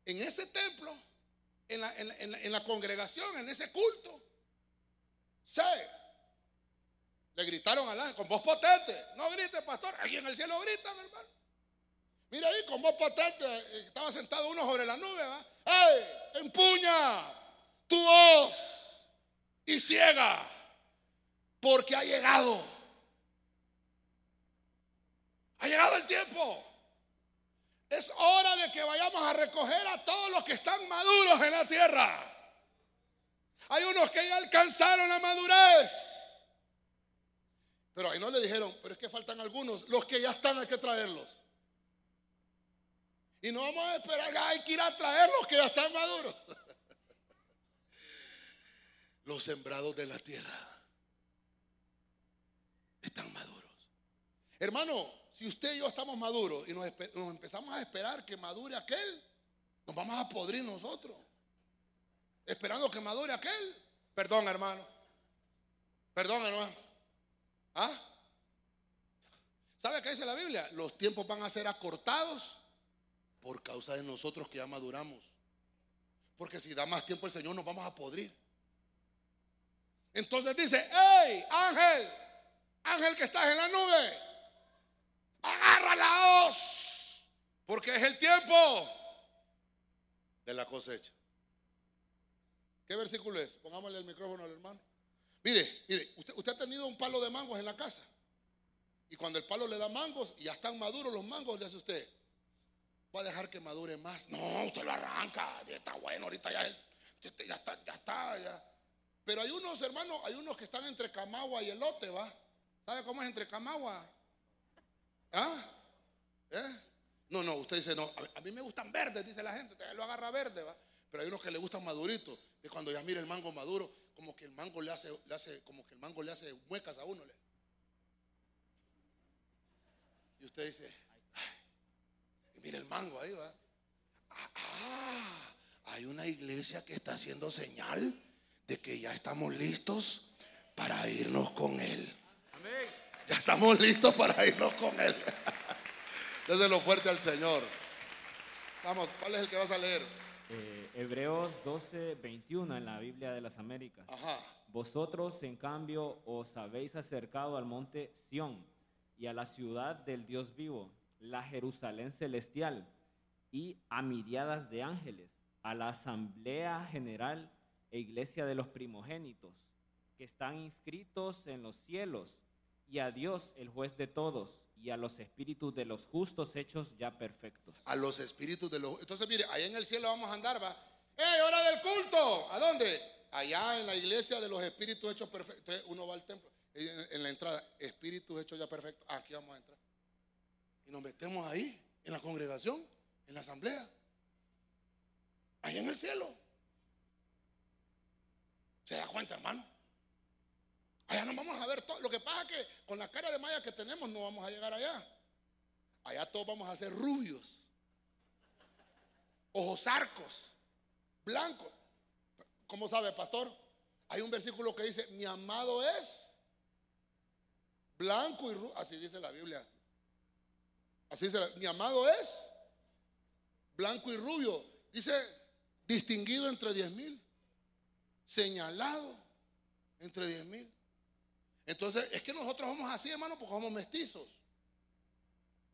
Speaker 2: En ese templo, en la, congregación, en ese culto, se le gritaron al ángel con voz potente. No grite, pastor. Aquí en el cielo gritan, hermano. Mira ahí, con voz potente, eh, estaba sentado uno sobre la nube. ¿va? ¡Ey! Empuña tu voz y ciega, porque ha llegado. Ha llegado el tiempo. Es hora de que vayamos a recoger a todos los que están maduros en la tierra. Hay unos que ya alcanzaron la madurez. Pero ahí no le dijeron, pero es que faltan algunos. Los que ya están hay que traerlos. Y no vamos a esperar, hay que ir a traer los que ya están maduros. Los sembrados de la tierra están maduros. Hermano, si usted y yo estamos maduros y nos, empezamos a esperar que madure aquel, nos vamos a podrir nosotros. Esperando que madure aquel. Perdón, hermano. Perdón, hermano. ¿Ah? ¿Sabe qué dice la Biblia? Los tiempos van a ser acortados por causa de nosotros que ya maduramos. Porque si da más tiempo el Señor nos vamos a podrir. Entonces dice, hey, ángel, ángel que estás en la nube, agarra la hoz, porque es el tiempo de la cosecha. ¿Qué versículo es? Pongámosle el micrófono al hermano. Mire, mire, usted, ha tenido un palo de mangos en la casa. Y cuando el palo le da mangos y ya están maduros los mangos, le hace usted, va a dejar que madure más. No, usted lo arranca, está bueno, ahorita ya, ya está, ya está. Pero hay unos hermanos, hay unos que están entre Camagua y elote, ¿va? ¿Sabe cómo es entre Camagua? ¿Ah? ¿Eh? No, no, usted dice, no, a mí me gustan verdes, dice la gente, lo agarra verde, ¿va? Pero hay unos que le gustan maduritos, de cuando ya mira el mango maduro, como que el mango le hace, le hace, como que el mango le hace muecas a uno. Le. Y usted dice, y mire el mango ahí, va. Ah, hay una iglesia que está haciendo señal de que ya estamos listos para irnos con Él. Ya estamos listos para irnos con Él. Déselo fuerte al Señor. Vamos, ¿cuál es el que vas a leer?
Speaker 3: Eh, Hebreos 12, 21 en la Biblia de las Américas.
Speaker 2: Ajá.
Speaker 3: Vosotros, en cambio, os habéis acercado al monte Sión y a la ciudad del Dios vivo, la Jerusalén celestial, y a miriadas de ángeles, a la asamblea general e iglesia de los primogénitos, que están inscritos en los cielos, y a Dios, el juez de todos, y a los espíritus de los justos hechos ya perfectos.
Speaker 2: A los espíritus de los... Entonces, mire, ahí en el cielo vamos a andar, va. ¡Eh, hora del culto! ¿A dónde? Allá en la iglesia de los espíritus hechos perfectos. uno va al templo en la entrada, espíritus hechos ya perfectos, aquí vamos a entrar. Y nos metemos ahí, en la congregación, en la asamblea, ahí en el cielo. ¿Se da cuenta, hermano? Allá nos vamos a ver todo. Lo que pasa es que con la cara de maya que tenemos no vamos a llegar allá. Allá todos vamos a ser rubios, ojos arcos, blancos. ¿Cómo sabe, pastor? Hay un versículo que dice, mi amado es blanco y rubio. Así dice la Biblia. Así dice, mi amado es blanco y rubio. Dice, distinguido entre diez mil. Señalado entre diez mil. Entonces, es que nosotros somos así, hermano, porque somos mestizos.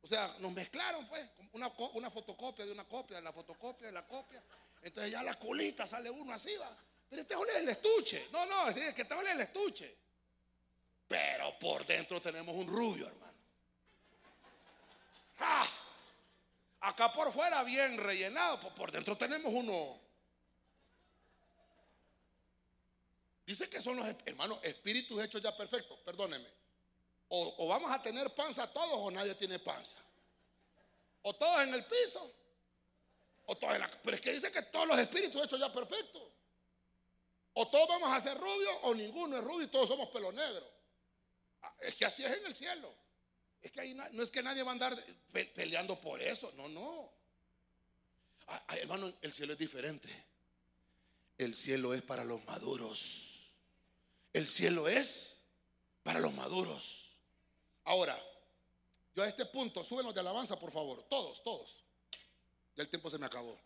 Speaker 2: O sea, nos mezclaron, pues, una, una fotocopia de una copia, de la fotocopia de la copia. Entonces ya la colita sale uno así, va. Pero este es el estuche. No, no, es que este es el estuche. Pero por dentro tenemos un rubio, hermano. ¡Ah! Acá por fuera bien rellenado, pues por dentro tenemos uno. Dice que son los hermanos espíritus hechos ya perfectos. Perdóneme. O, vamos a tener panza todos o nadie tiene panza. O todos en el piso. O todos en la, pero es que dice que todos los espíritus hechos ya perfectos. O todos vamos a ser rubios o ninguno es rubio y todos somos pelo negro. Ah, es que así es en el cielo. Es que ahí no, es que nadie va a andar peleando por eso. No, no. Ah, ah, hermano, el cielo es diferente. El cielo es para los maduros. El cielo es para los maduros. Ahora, yo a este punto, súbenos de alabanza, por favor. Todos, todos. Ya el tiempo se me acabó.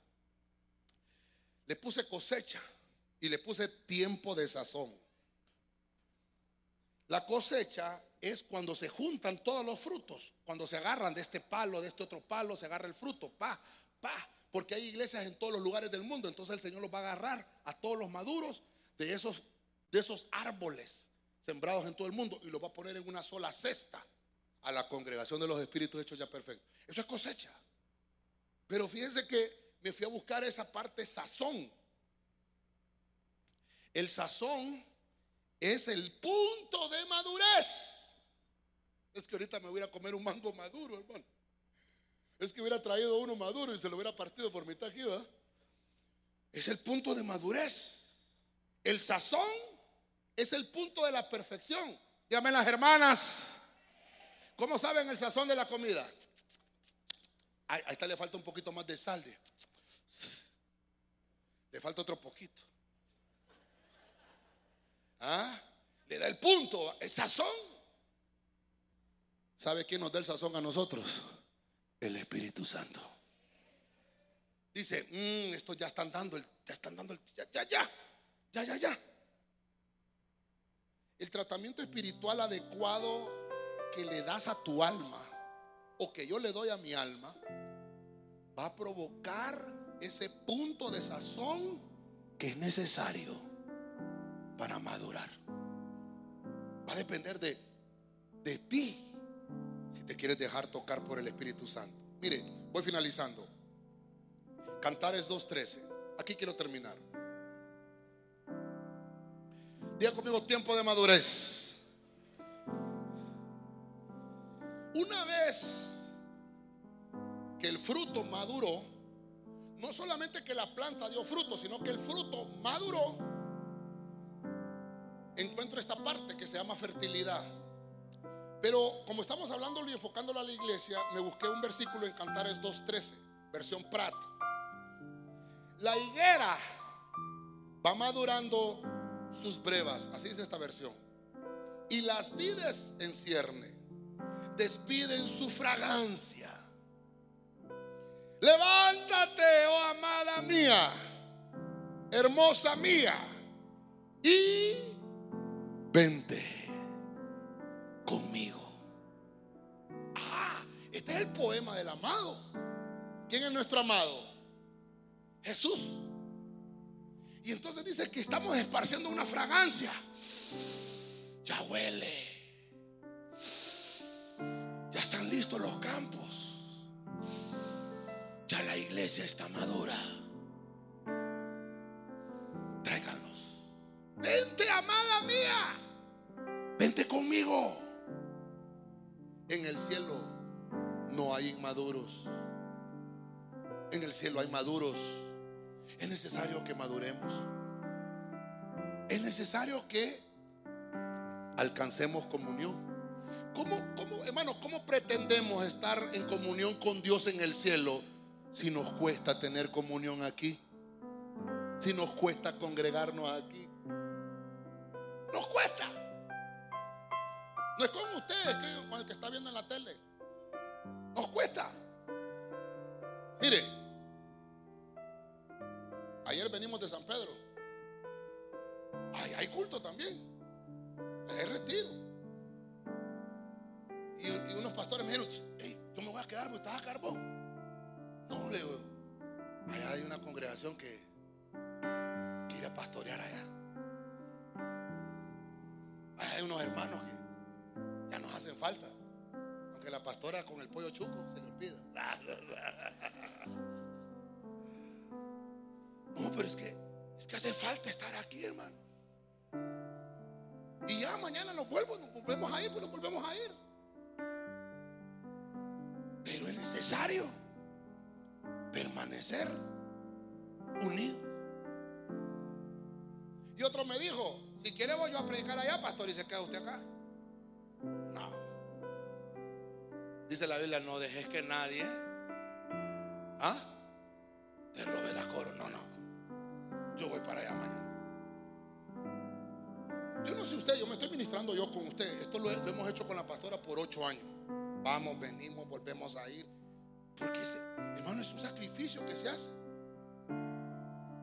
Speaker 2: Le puse cosecha y le puse tiempo de sazón. La cosecha es cuando se juntan todos los frutos, cuando se agarran de este palo, de este otro palo, se agarra el fruto, pa, pa, porque hay iglesias en todos los lugares del mundo, entonces el Señor los va a agarrar a todos los maduros de esos, de esos árboles sembrados en todo el mundo y los va a poner en una sola cesta a la congregación de los espíritus hechos ya perfectos. Eso es cosecha. Pero fíjense que me fui a buscar esa parte sazón. El sazón es el punto de madurez. Es que ahorita me voy a comer un mango maduro, hermano. Es que hubiera traído uno maduro y se lo hubiera partido por mitad aquí, ¿verdad? Es el punto de madurez. El sazón es el punto de la perfección. Llamen las hermanas. ¿Cómo saben el sazón de la comida? Ahí, está le falta un poquito más de sal. Le falta otro poquito. ¿Ah? Le da el punto, el sazón. ¿Sabe quién nos da el sazón a nosotros? El Espíritu Santo. Dice, mm, esto ya están dando, el, ya están dando, el, ya, ya, ya, ya, ya, ya. El tratamiento espiritual adecuado que le das a tu alma o que yo le doy a mi alma va a provocar ese punto de sazón que es necesario para madurar. Va a depender de, de ti si te quieres dejar tocar por el Espíritu Santo. Mire, voy finalizando. Cantares 2.13. Aquí quiero terminar. Diga conmigo tiempo de madurez. Una vez que el fruto maduró, no solamente que la planta dio fruto, sino que el fruto maduró, encuentro esta parte que se llama fertilidad. Pero como estamos hablando y enfocándolo a la iglesia, me busqué un versículo en Cantares 2.13, versión Prat. La higuera va madurando sus brevas, así es esta versión. Y las vides en cierne despiden su fragancia. Levántate, oh amada mía, hermosa mía, y vente conmigo. Ah, este es el poema del amado. ¿Quién es nuestro amado? Jesús. Y entonces dice que estamos esparciendo una fragancia. Ya huele. Ya están listos los campos. Ya la iglesia está madura. Tráiganlos. Vente, amada mía. Vente conmigo. En el cielo no hay inmaduros. En el cielo hay maduros. Es necesario que maduremos. Es necesario que alcancemos comunión. ¿Cómo, cómo, hermano, cómo pretendemos estar en comunión con Dios en el cielo si nos cuesta tener comunión aquí? Si nos cuesta congregarnos aquí. Nos cuesta. No es con usted, es con el que está viendo en la tele. Nos cuesta. Mire, Ayer venimos de San Pedro. hay culto también. Hay retiro. Y, unos pastores me dijeron, yo me voy a quedar, ¿estás a carbón? No, le digo, allá hay una congregación que quiere pastorear allá. Allá hay unos hermanos que ya nos hacen falta. Aunque la pastora con el pollo chuco se le olvida. No, pero es que, es que hace falta estar aquí, hermano. Y ya mañana nos vuelvo, nos volvemos a ir, pues nos volvemos a ir. Pero es necesario permanecer unido. Y otro me dijo, si quiere voy yo a predicar allá, pastor, y se queda usted acá. No. Dice la Biblia, no dejes que nadie ¿ah? te robe la corona. No, no yo voy para allá mañana. Yo no sé usted, yo me estoy ministrando yo con usted. Esto lo, hemos hecho con la pastora por ocho años. Vamos, venimos, volvemos a ir. Porque, hermano, es un sacrificio que se hace.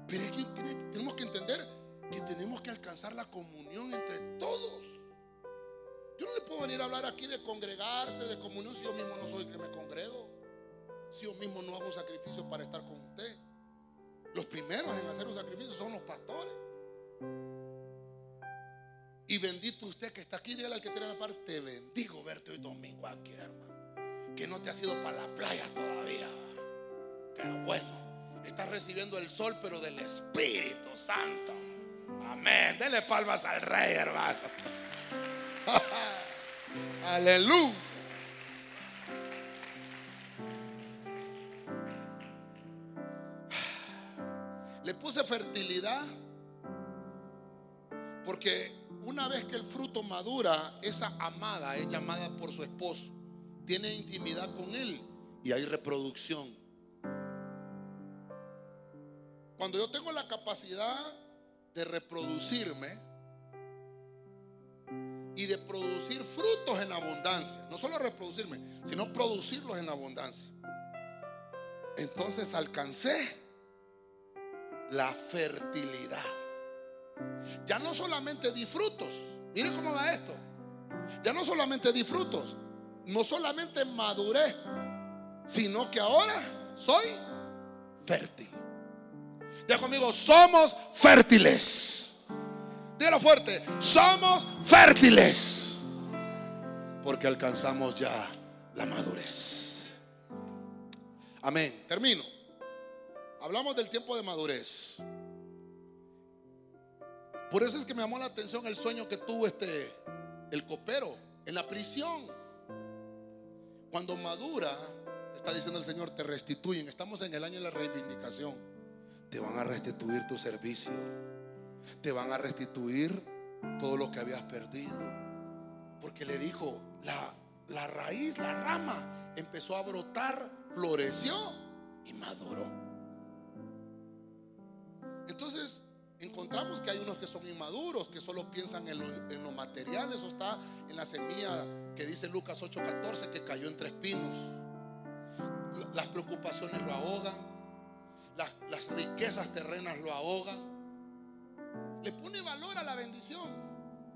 Speaker 2: Pero es que tenemos que entender que tenemos que alcanzar la comunión entre todos. Yo no le puedo venir a hablar aquí de congregarse, de comunión, si yo mismo no soy el que me congrego. Si yo mismo no hago un sacrificio para estar con usted. Los primeros en hacer un sacrificio son los pastores. Y bendito usted que está aquí, dígale al que tiene la parte, te bendigo verte hoy domingo aquí, hermano. Que no te has ido para la playa todavía. Qué bueno. Estás recibiendo el sol, pero del Espíritu Santo. Amén. Denle palmas al Rey, hermano. Aleluya. Fertilidad porque una vez que el fruto madura, esa amada es llamada por su esposo, tiene intimidad con él y hay reproducción. Cuando yo tengo la capacidad de reproducirme, y de producir frutos en abundancia. No solo reproducirme, sino producirlos en abundancia. Entonces alcancé la fertilidad. Ya no solamente di frutos. Mire cómo va esto. Ya no solamente di frutos. No solamente maduré, sino que ahora soy fértil. Ya conmigo, somos fértiles. Dígalo fuerte, somos fértiles. Porque alcanzamos ya la madurez. Amén. Termino. Hablamos del tiempo de madurez. Por eso es que me llamó la atención el sueño que tuvo este el copero en la prisión. Cuando madura, está diciendo el Señor, te restituyen. Estamos en el año de la reivindicación. Te van a restituir tu servicio. Te van a restituir todo lo que habías perdido. Porque le dijo, la, la raíz, la rama, empezó a brotar, floreció y maduró. Entonces, encontramos que hay unos que son inmaduros, que solo piensan en lo, en material. Eso está en la semilla que dice Lucas 8:14, que cayó entre espinos las preocupaciones lo ahogan, las, riquezas terrenas lo ahogan. ¿Le pone valor a la bendición?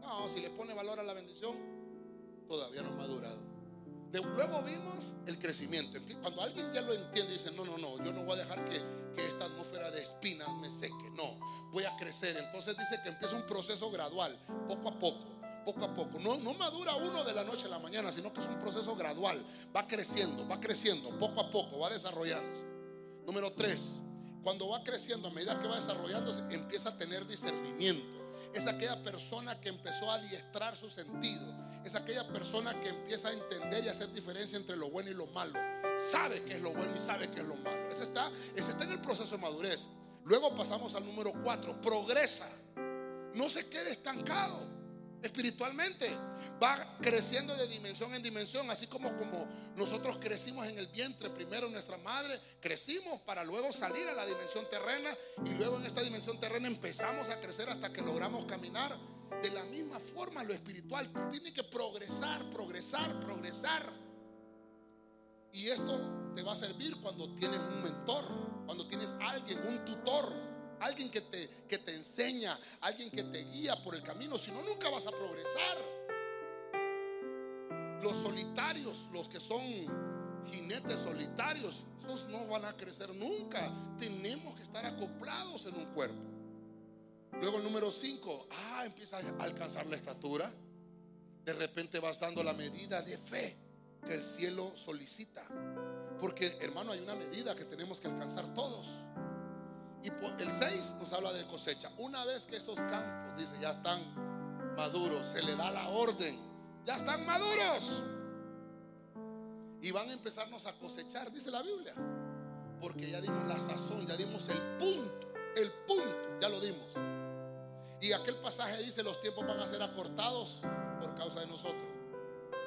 Speaker 2: No, si le pone valor a la bendición, todavía no ha madurado. Luego vimos el crecimiento. Cuando alguien ya lo entiende, dice, no, no, no, yo no voy a dejar que, que esta atmósfera de espinas me seque. No, voy a crecer. Entonces dice que empieza un proceso gradual, poco a poco poco a poco. No, no madura uno de la noche a la mañana, sino que es un proceso gradual. Va creciendo, va creciendo, poco a poco, va desarrollándose. Número tres, cuando va creciendo, a medida que va desarrollándose, empieza a tener discernimiento. Es aquella persona que empezó a adiestrar su sentido. Es aquella persona que empieza a entender y hacer diferencia entre lo bueno y lo malo. Sabe qué es lo bueno y sabe qué es lo malo. Ese está, ese está en el proceso de madurez. Luego pasamos al número cuatro. Progresa. No se quede estancado espiritualmente. Va creciendo de dimensión en dimensión, así como como nosotros crecimos en el vientre primero nuestra madre, crecimos para luego salir a la dimensión terrena y luego en esta dimensión terrena empezamos a crecer hasta que logramos caminar. De la misma forma lo espiritual, tú tienes que progresar, progresar, progresar. Y esto te va a servir cuando tienes un mentor, cuando tienes alguien, un tutor alguien que te, que te enseña, alguien que te guía por el camino, si no, nunca vas a progresar. Los solitarios, los que son jinetes solitarios, esos no van a crecer nunca. Tenemos que estar acoplados en un cuerpo. Luego número 5, ah, empieza a alcanzar la estatura. De repente vas dando la medida de fe que el cielo solicita. Porque hermano, hay una medida que tenemos que alcanzar todos. Y el 6 nos habla de cosecha. Una vez que esos campos, dice, ya están maduros, se le da la orden. Ya están maduros. Y van a empezarnos a cosechar, dice la Biblia. Porque ya dimos la sazón, ya dimos el punto. El punto, ya lo dimos. Y aquel pasaje dice, los tiempos van a ser acortados por causa de nosotros.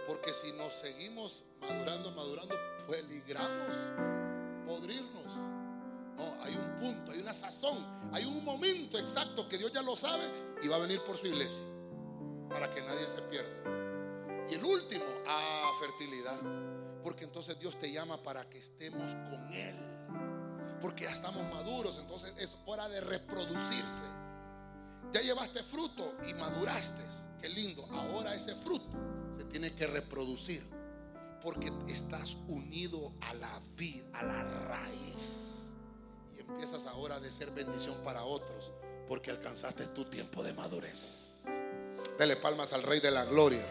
Speaker 2: Porque si nos seguimos madurando, madurando, peligramos podrirnos hay un punto, hay una sazón, hay un momento exacto que Dios ya lo sabe y va a venir por su iglesia para que nadie se pierda. Y el último, a fertilidad. Porque entonces Dios te llama para que estemos con Él. Porque ya estamos maduros, entonces es hora de reproducirse. Ya llevaste fruto y maduraste. Qué lindo. Ahora ese fruto se tiene que reproducir. Porque estás unido a la vida, a la raíz empiezas ahora de ser bendición para otros porque alcanzaste tu tiempo de madurez. Dele palmas al Rey de la Gloria.